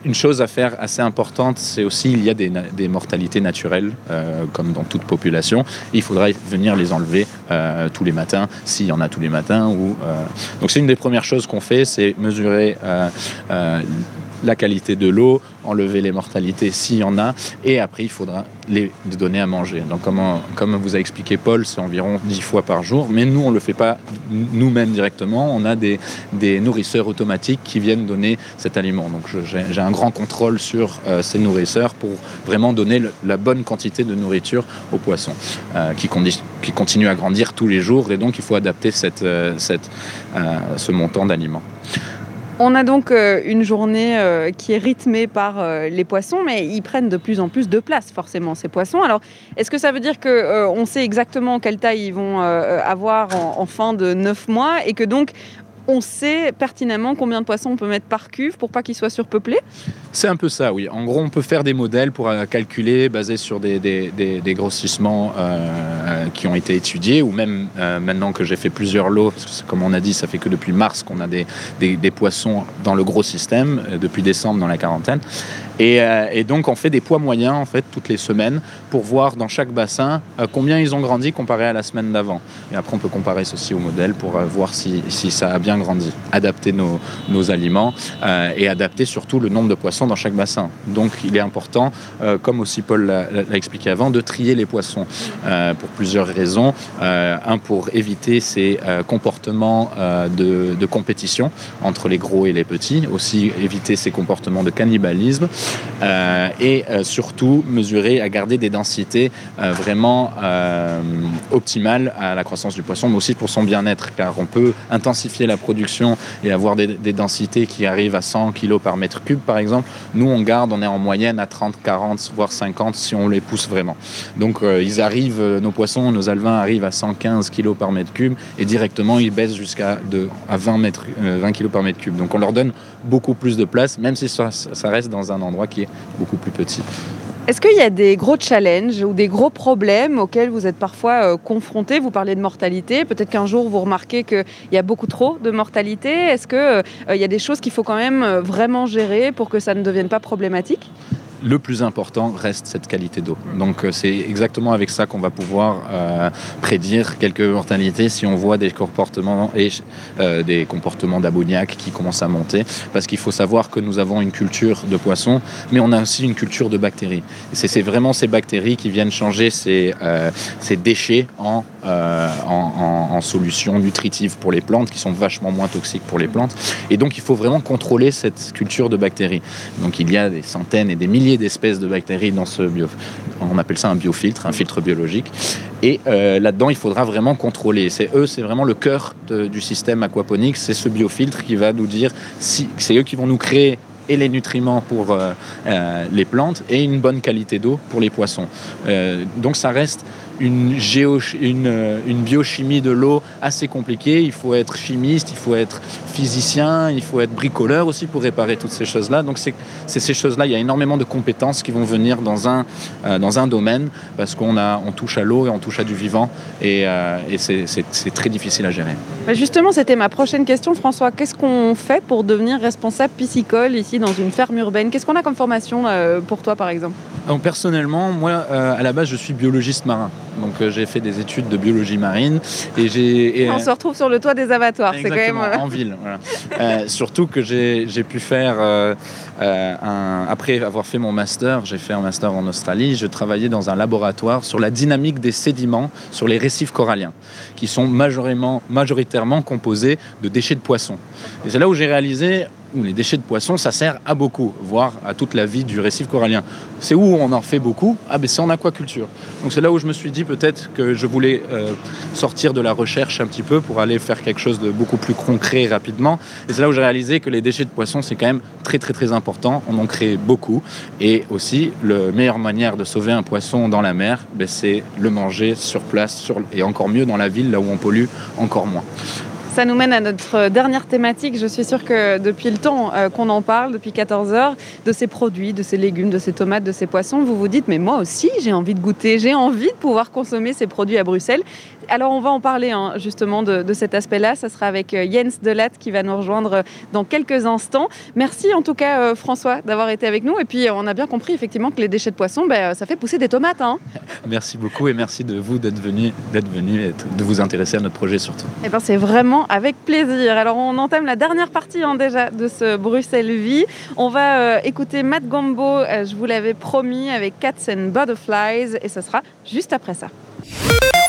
une chose à faire assez importante, c'est aussi il y a des, des mortalités naturelles euh, comme dans toute population. il faudra venir les enlever euh, tous les matins, s'il y en a tous les matins. Euh, Donc c'est une des premières choses qu'on fait, c'est mesurer la qualité de l'eau, enlever les mortalités s'il y en a, et après il faudra les donner à manger. Donc comme, vous a expliqué Paul, c'est environ 10 fois par jour, mais nous on ne le fait pas nous-mêmes directement, on a des, nourrisseurs automatiques qui viennent donner cet aliment. Donc j'ai un grand contrôle sur euh, ces nourrisseurs pour vraiment donner la bonne quantité de nourriture aux poissons, euh, qui, continuent à grandir tous les jours, et donc il faut adapter euh, ce montant d'aliments. On a donc euh, une journée euh, qui est rythmée par euh, les poissons, mais ils prennent de plus en plus de place, forcément, ces poissons. Alors, est-ce que ça veut dire qu'on sait exactement quelle taille ils vont avoir en, fin de 9 mois et que donc on sait pertinemment combien de poissons on peut mettre par cuve pour pas qu'ils soient surpeuplés C'est un peu ça, oui. En gros, on peut faire des modèles pour euh, calculer basés sur des, grossissements euh, qui ont été étudiés, ou même euh, maintenant que j'ai fait plusieurs lots, comme on a dit, ça fait que depuis mars qu'on a des, poissons dans le gros système, depuis décembre dans la quarantaine. Et, donc on fait des poids moyens en fait toutes les semaines pour voir dans chaque bassin combien ils ont grandi comparé à la semaine d'avant. Et après on peut comparer ceci au modèle pour voir si, si ça a bien grandi, adapter nos, nos aliments euh, et adapter surtout le nombre de poissons dans chaque bassin. Donc il est important, euh, comme aussi Paul l'a expliqué avant, de trier les poissons euh, pour plusieurs raisons. un, pour éviter ces comportements de, de, compétition entre les gros et les petits, aussi éviter ces comportements de cannibalisme et surtout mesurer à garder des densités vraiment optimales à la croissance du poisson, mais aussi pour son bien-être, car on peut intensifier la production et avoir des, densités qui arrivent à 100 kg par mètre cube, par exemple, nous, on garde, on est en moyenne à 30, 40, voire 50 si on les pousse vraiment. Donc, euh, ils arrivent, euh, nos poissons, nos alevins arrivent à 115 kg par mètre cube et directement, ils baissent jusqu'à à 20, mètres, 20 kg par mètre cube. Donc, on leur donne beaucoup plus de place, même si ça reste dans un endroit qui est beaucoup plus petit. Est-ce qu'il y a des gros challenges ou des gros problèmes auxquels vous êtes parfois euh, confrontés? Vous parlez de mortalité. Peut-être qu'un jour vous remarquez qu'il y a beaucoup trop de mortalité. Est-ce qu'il euh, y a des choses qu'il faut quand même euh, vraiment gérer pour que ça ne devienne pas problématique? Le plus important reste cette qualité d'eau. Donc euh, c'est exactement avec ça qu'on va pouvoir euh, prédire quelques mortalités si on voit des comportements et euh, des comportements d'ammoniac qui commencent à monter. Parce qu'il faut savoir que nous avons une culture de poissons, mais on a aussi une culture de bactéries. C'est vraiment ces bactéries qui viennent changer ces, ces déchets en, en, en, solutions nutritives pour les plantes, qui sont vachement moins toxiques pour les plantes. Et donc il faut vraiment contrôler cette culture de bactéries. Donc il y a des centaines et des milliers d'espèces de bactéries dans ce bio. On appelle ça un biofiltre, un filtre biologique. Et euh, là-dedans, il faudra vraiment contrôler. C'est eux, c'est vraiment le cœur du système aquaponique. C'est ce biofiltre qui va nous dire si c'est eux qui vont nous créer et les nutriments pour euh, euh, les plantes et une bonne qualité d'eau pour les poissons. donc ça reste une, géo, une, une biochimie de l'eau assez compliquée. Il faut être chimiste, il faut être physicien, il faut être bricoleur aussi pour réparer toutes ces choses-là. Donc c'est ces choses-là, il y a énormément de compétences qui vont venir dans un, euh, dans un domaine parce qu'on on touche à l'eau et on touche à du vivant et, euh, et c'est très difficile à gérer. Justement, c'était ma prochaine question, François. Qu'est-ce qu'on fait pour devenir responsable piscicole ici dans une ferme urbaine? Qu'est-ce qu'on a comme formation euh, pour toi, par exemple? Donc, Personnellement, moi, à la base, je suis biologiste marin. Donc euh, j'ai fait des études de biologie marine et j'ai. On se retrouve sur le toit des abattoirs, c'est quand même. Euh, en ville. Euh, surtout que j'ai pu faire un... après avoir fait mon master, j'ai fait un master en Australie. Je travaillais dans un laboratoire sur la dynamique des sédiments sur les récifs coralliens, qui sont majoritairement composés de déchets de poissons. Et c'est là où j'ai réalisé les déchets de poissons, ça sert à beaucoup, voire à toute la vie du récif corallien. C'est où on en fait beaucoup? Ah ben c'est en aquaculture. Donc c'est là où je me suis dit peut-être que je voulais euh, sortir de la recherche un petit peu pour aller faire quelque chose de beaucoup plus concret rapidement. Et c'est là où j'ai réalisé que les déchets de poissons c'est quand même très très très important. On en crée beaucoup. Et aussi, la meilleure manière de sauver un poisson dans la mer, ben, c'est le manger sur place et encore mieux dans la ville là où on pollue encore moins. Ça nous mène à notre dernière thématique. Je suis sûre que depuis le temps euh, qu'on en parle, depuis 14 heures, de ces produits, de ces légumes, de ces tomates, de ces poissons, vous vous dites, mais moi aussi, j'ai envie de goûter, j'ai envie de pouvoir consommer ces produits à Bruxelles. Alors on va en parler hein, justement de, de cet aspect-là. Ça sera avec euh, Jens Delatte qui va nous rejoindre euh, dans quelques instants. Merci en tout cas euh, François d'avoir été avec nous. Et puis on a bien compris effectivement que les déchets de poisson, ben, ça fait pousser des tomates. Hein. Merci beaucoup et merci de vous d'être venu, d'être venu et de vous intéresser à notre projet surtout. Eh ben, c'est vraiment avec plaisir. Alors on entame la dernière partie hein, déjà de ce Bruxelles Vie. On va euh, écouter Matt Gombo, euh, je vous l'avais promis, avec Cats and Butterflies et ce sera juste après ça.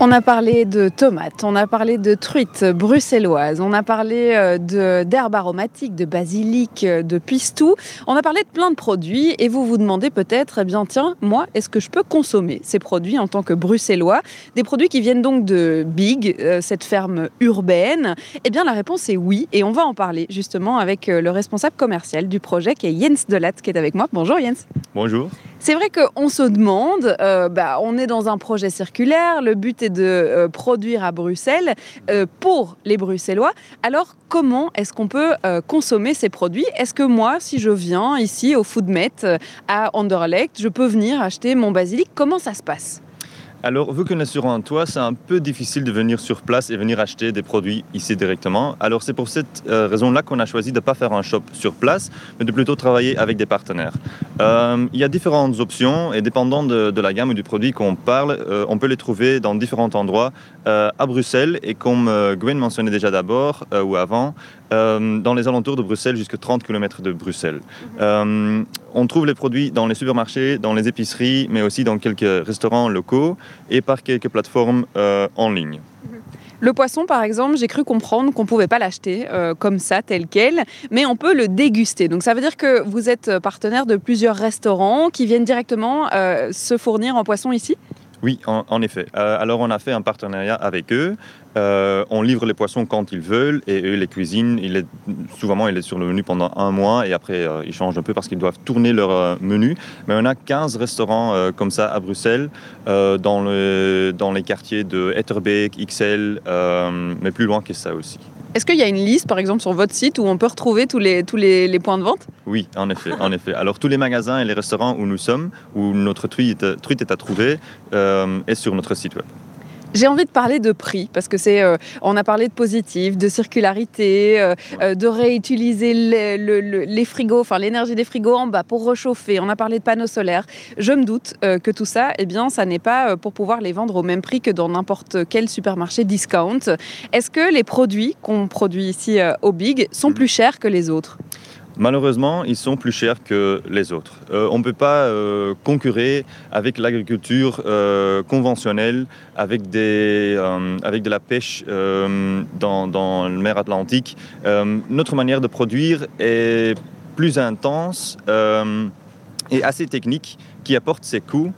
On a parlé de tomates, on a parlé de truites bruxelloises, on a parlé euh, d'herbes aromatiques, de basilic, euh, de pistou. On a parlé de plein de produits et vous vous demandez peut-être, eh bien tiens, moi, est-ce que je peux consommer ces produits en tant que bruxellois? Des produits qui viennent donc de Big, euh, cette ferme urbaine? Eh bien la réponse est oui et on va en parler justement avec le responsable commercial du projet qui est Jens Delatte qui est avec moi. Bonjour Jens. Bonjour. C'est vrai qu'on se demande, euh, bah, on est dans un projet circulaire, le but est de euh, produire à Bruxelles euh, pour les Bruxellois. Alors comment est-ce qu'on peut consommer ces produits? Est-ce que moi, si je viens ici au Foodmet à Anderlecht, je peux venir acheter mon basilic? Comment ça se passe? Alors, vu qu'on est sur un toit, c'est un peu difficile de venir sur place et venir acheter des produits ici directement. Alors, c'est pour cette euh, raison-là qu'on a choisi de ne pas faire un shop sur place, mais de plutôt travailler avec des partenaires. Euh, il y a différentes options et dépendant de, la gamme ou du produit qu'on parle, euh, on peut les trouver dans différents endroits à Bruxelles et comme Gwen mentionnait déjà d'abord ou avant, euh, dans les alentours de Bruxelles jusqu'à 30 km de Bruxelles. Euh, on trouve les produits dans les supermarchés, dans les épiceries, mais aussi dans quelques restaurants locaux et par quelques plateformes euh, en ligne. Le poisson, par exemple, j'ai cru comprendre qu'on ne pouvait pas l'acheter comme ça, tel quel, mais on peut le déguster. Donc ça veut dire que vous êtes partenaire de plusieurs restaurants qui viennent directement se fournir en poisson ici? Oui, en, effet. Euh, alors on a fait un partenariat avec eux. Euh, on livre les poissons quand ils veulent et eux les cuisinent. Il est, souvent il est sur le menu pendant un mois et après euh, ils changent un peu parce qu'ils doivent tourner leur menu. Mais on a 15 restaurants comme ça à Bruxelles, dans, dans les quartiers de Etterbeek, XL, mais plus loin que ça aussi. Est-ce qu'il y a une liste, par exemple, sur votre site où on peut retrouver tous les, points de vente? Oui, en effet. Alors tous les magasins et les restaurants où nous sommes, où notre truite, truite est à trouver, euh, est sur notre site web. J'ai envie de parler de prix parce que c'est, euh, on a parlé de positif, de circularité, euh, euh, de réutiliser les, le- le- les frigos, enfin l'énergie des frigos en bas pour réchauffer. On a parlé de panneaux solaires. Je me doute que tout ça, eh bien, ça n'est pas pour pouvoir les vendre au même prix que dans n'importe quel supermarché discount. Est-ce que les produits qu'on produit ici au Big sont plus chers que les autres? Malheureusement, ils sont plus chers que les autres. Euh, on ne peut pas euh, concurrer avec l'agriculture euh, conventionnelle, avec, des, euh, avec de la pêche dans, dans la mer Atlantique. Notre manière de produire est plus intense et assez technique qui apporte ses coûts.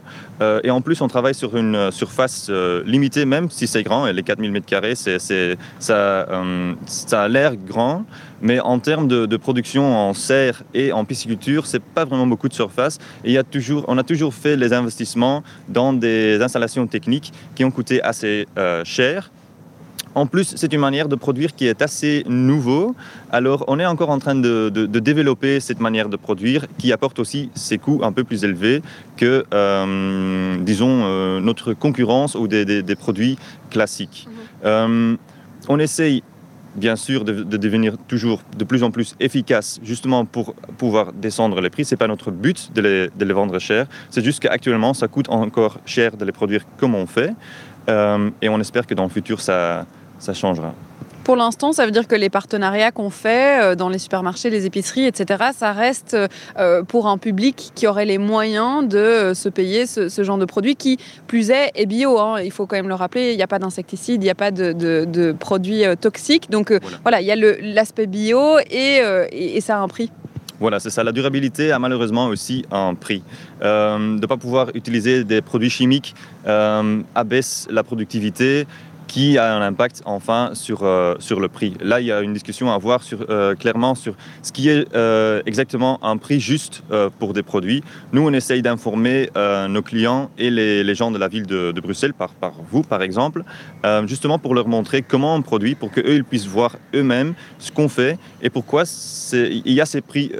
Et en plus, on travaille sur une surface limitée, même si c'est grand, et les 4000 m2, c'est, ça, ça a l'air grand, mais en termes de, de production en serre et en pisciculture, c'est pas vraiment beaucoup de surface. Et il y a toujours, on a toujours fait les investissements dans des installations techniques qui ont coûté assez euh, cher. En plus, c'est une manière de produire qui est assez nouveau. Alors, on est encore en train de, de- de développer cette manière de produire qui apporte aussi ses coûts un peu plus élevés que, euh, disons, euh, notre concurrence ou des, des- des produits classiques. Euh, on essaye, bien sûr, de, de devenir toujours de plus en plus efficace, justement pour pouvoir descendre les prix. Ce n'est pas notre but de les, de les vendre cher. C'est juste qu'actuellement, ça coûte encore cher de les produire comme on fait. Euh, et on espère que dans le futur, ça, ça changera. Pour l'instant, ça veut dire que les partenariats qu'on fait euh, dans les supermarchés, les épiceries, etc., ça reste euh, pour un public qui aurait les moyens de euh, se payer ce, ce genre de produit qui, plus est, est bio. hein. Il faut quand même le rappeler, il n'y a pas d'insecticides, il n'y a pas de, de- de produits euh, toxiques. Donc euh, voilà. il y a l'aspect bio et, euh, et- et ça a un prix. Voilà, c'est ça. La durabilité a malheureusement aussi un prix. Euh, de ne pas pouvoir utiliser des produits chimiques euh, abaisse la productivité qui a un impact enfin sur, euh, sur le prix. Là, il y a une discussion à avoir sur, euh, clairement sur ce qui est euh, exactement un prix juste pour des produits. Nous, on essaye d'informer nos clients et les, gens de la ville de, Bruxelles, par, par, vous par exemple, justement pour leur montrer comment on produit, pour qu'eux ils puissent voir eux-mêmes ce qu'on fait et pourquoi il y a ces prix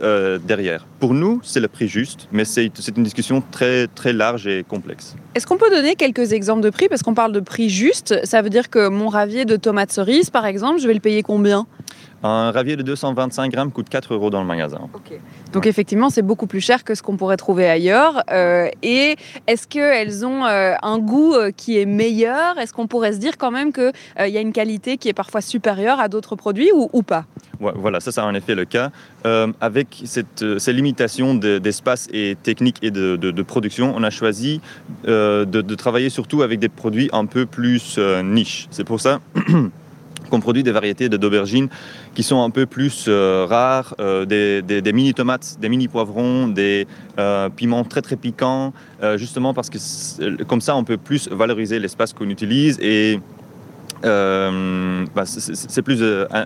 derrière. Pour nous, c'est le prix juste, mais c'est une discussion très, très large et complexe. Est-ce qu'on peut donner quelques exemples de prix? Parce qu'on parle de prix juste, ça veut dire que mon ravier de tomates cerises, par exemple, je vais le payer combien? Un ravier de 225 grammes coûte 4 euros dans le magasin. Donc effectivement, c'est beaucoup plus cher que ce qu'on pourrait trouver ailleurs. Euh, et est-ce qu'elles ont euh, un goût euh, qui est meilleur? Est-ce qu'on pourrait se dire quand même qu'il y a une qualité qui est parfois supérieure à d'autres produits ou, pas? Voilà, ça, c'est en effet le cas. avec cette, ces limitations d'espace et technique et de, production, on a choisi de, de, travailler surtout avec des produits un peu plus niche. C'est pour ça qu'on produit des variétés d'aubergines qui sont un peu plus euh, rares, euh, des, mini tomates, des mini poivrons, des euh, piments très très piquants, justement parce que comme ça on peut plus valoriser l'espace qu'on utilise et bah, c'est plus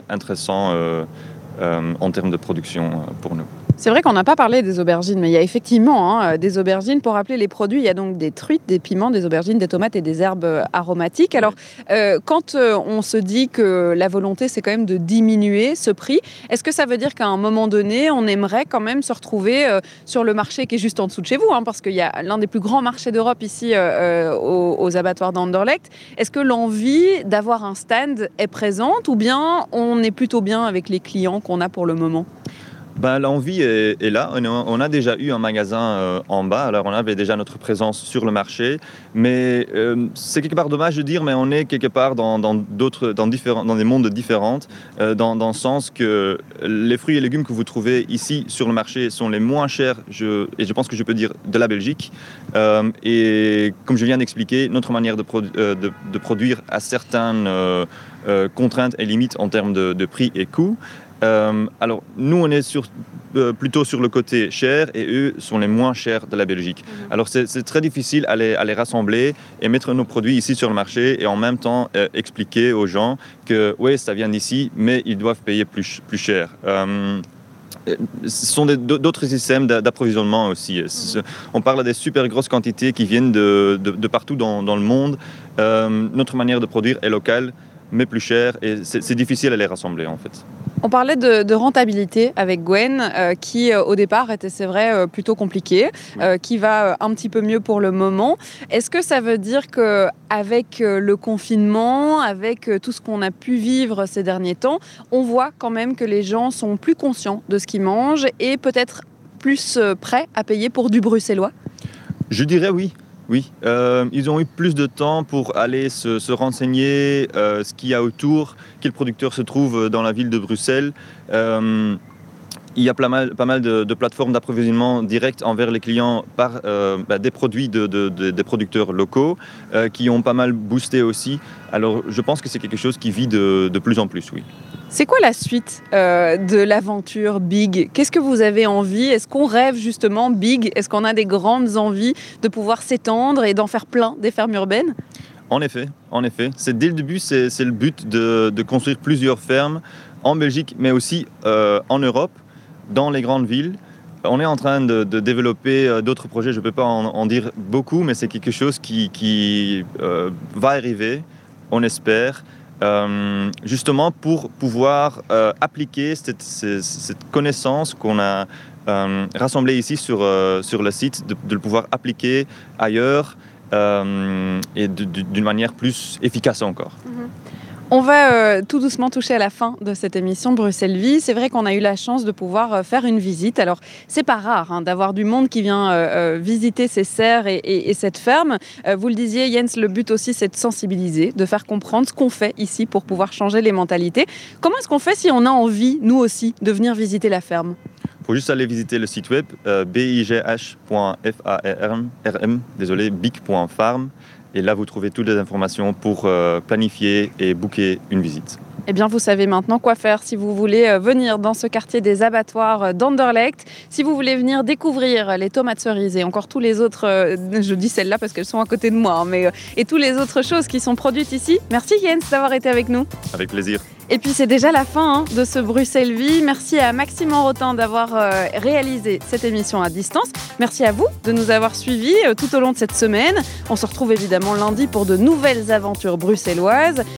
intéressant en termes de production pour nous. C'est vrai qu'on n'a pas parlé des aubergines, mais il y a effectivement hein, des aubergines. Pour rappeler les produits, il y a donc des truites, des piments, des aubergines, des tomates et des herbes euh, aromatiques. Alors, euh, quand euh, on se dit que la volonté, c'est quand même de diminuer ce prix, est-ce que ça veut dire qu'à un moment donné, on aimerait quand même se retrouver sur le marché qui est juste en dessous de chez vous hein, Parce qu'il y a l'un des plus grands marchés d'Europe ici aux, aux, abattoirs d'Anderlecht. Est-ce que l'envie d'avoir un stand est présente ou bien on est plutôt bien avec les clients qu'on a pour le moment? Ben, L'envie est, là. On a, déjà eu un magasin euh, en bas, alors on avait déjà notre présence sur le marché, mais euh, c'est quelque part dommage de dire, mais on est quelque part dans, d'autres, dans, différents, dans des mondes différents, euh, dans, le sens que les fruits et légumes que vous trouvez ici sur le marché sont les moins chers, je, et je pense que je peux dire, de la Belgique. et comme je viens d'expliquer, notre manière de produire a certaines contraintes et limites en termes de, de prix et coûts. Euh, alors, nous, on est sur, euh, plutôt sur le côté cher et eux sont les moins chers de la Belgique. Mhm. Alors, c'est très difficile à les, rassembler et mettre nos produits ici sur le marché et en même temps euh, expliquer aux gens que, oui, ça vient d'ici, mais ils doivent payer plus, plus cher. ce sont d'autres systèmes d'approvisionnement aussi. Mhm. On parle des super grosses quantités qui viennent de, de, partout dans, dans, le monde. notre manière de produire est locale, mais plus chère et c'est difficile à les rassembler en fait. On parlait de, rentabilité avec Gwen, euh, qui euh, au départ était, c'est vrai, euh, plutôt compliqué, qui va un petit peu mieux pour le moment. Est-ce que ça veut dire que avec le confinement, avec tout ce qu'on a pu vivre ces derniers temps, on voit quand même que les gens sont plus conscients de ce qu'ils mangent et peut-être plus prêts à payer pour du bruxellois? Je dirais oui. Oui, euh, ils ont eu plus de temps pour aller se, renseigner euh, ce qu'il y a autour, quel producteur se trouve dans la ville de Bruxelles. Euh, il y a pas mal, de, plateformes d'approvisionnement direct envers les clients par bah, des produits de, des producteurs locaux qui ont pas mal boosté aussi. Alors je pense que c'est quelque chose qui vit de, plus en plus, oui. C'est quoi la suite euh, de l'aventure Big? Qu'est-ce que vous avez envie? Est-ce qu'on rêve justement Big? Est-ce qu'on a des grandes envies de pouvoir s'étendre et d'en faire plein des fermes urbaines? En effet, en effet. C'est dès le début, c'est le but de, construire plusieurs fermes en Belgique, mais aussi euh, en Europe, dans les grandes villes. On est en train de, développer euh, d'autres projets, je ne peux pas en, dire beaucoup, mais c'est quelque chose qui, va arriver, on espère. Euh, justement pour pouvoir euh, appliquer cette, connaissance qu'on a euh, rassemblée ici sur, sur le site, de, le pouvoir appliquer ailleurs et d'une manière plus efficace encore. Mhm. On va euh, tout doucement toucher à la fin de cette émission Bruxelles Vie. C'est vrai qu'on a eu la chance de pouvoir euh, faire une visite. Alors, c'est pas rare hein, d'avoir du monde qui vient euh, visiter ces serres et, cette ferme. vous le disiez, Jens, le but aussi, c'est de sensibiliser, de faire comprendre ce qu'on fait ici pour pouvoir changer les mentalités. Comment est-ce qu'on fait si on a envie, nous aussi, de venir visiter la ferme? Il faut juste aller visiter le site web bigh.farm, désolé. Et là, vous trouvez toutes les informations pour euh, planifier et booker une visite. Eh bien, vous savez maintenant quoi faire si vous voulez euh, venir dans ce quartier des abattoirs euh, d'Anderlecht, si vous voulez venir découvrir les tomates cerises et encore tous les autres, euh, je dis celles-là parce qu'elles sont à côté de moi, hein, mais et toutes les autres choses qui sont produites ici. Merci Jens d'avoir été avec nous. Avec plaisir. Et puis c'est déjà la fin hein, de ce Bruxelles Vie. Merci à Maxime Rotin d'avoir réalisé cette émission à distance. Merci à vous de nous avoir suivis tout au long de cette semaine. On se retrouve évidemment lundi pour de nouvelles aventures bruxelloises.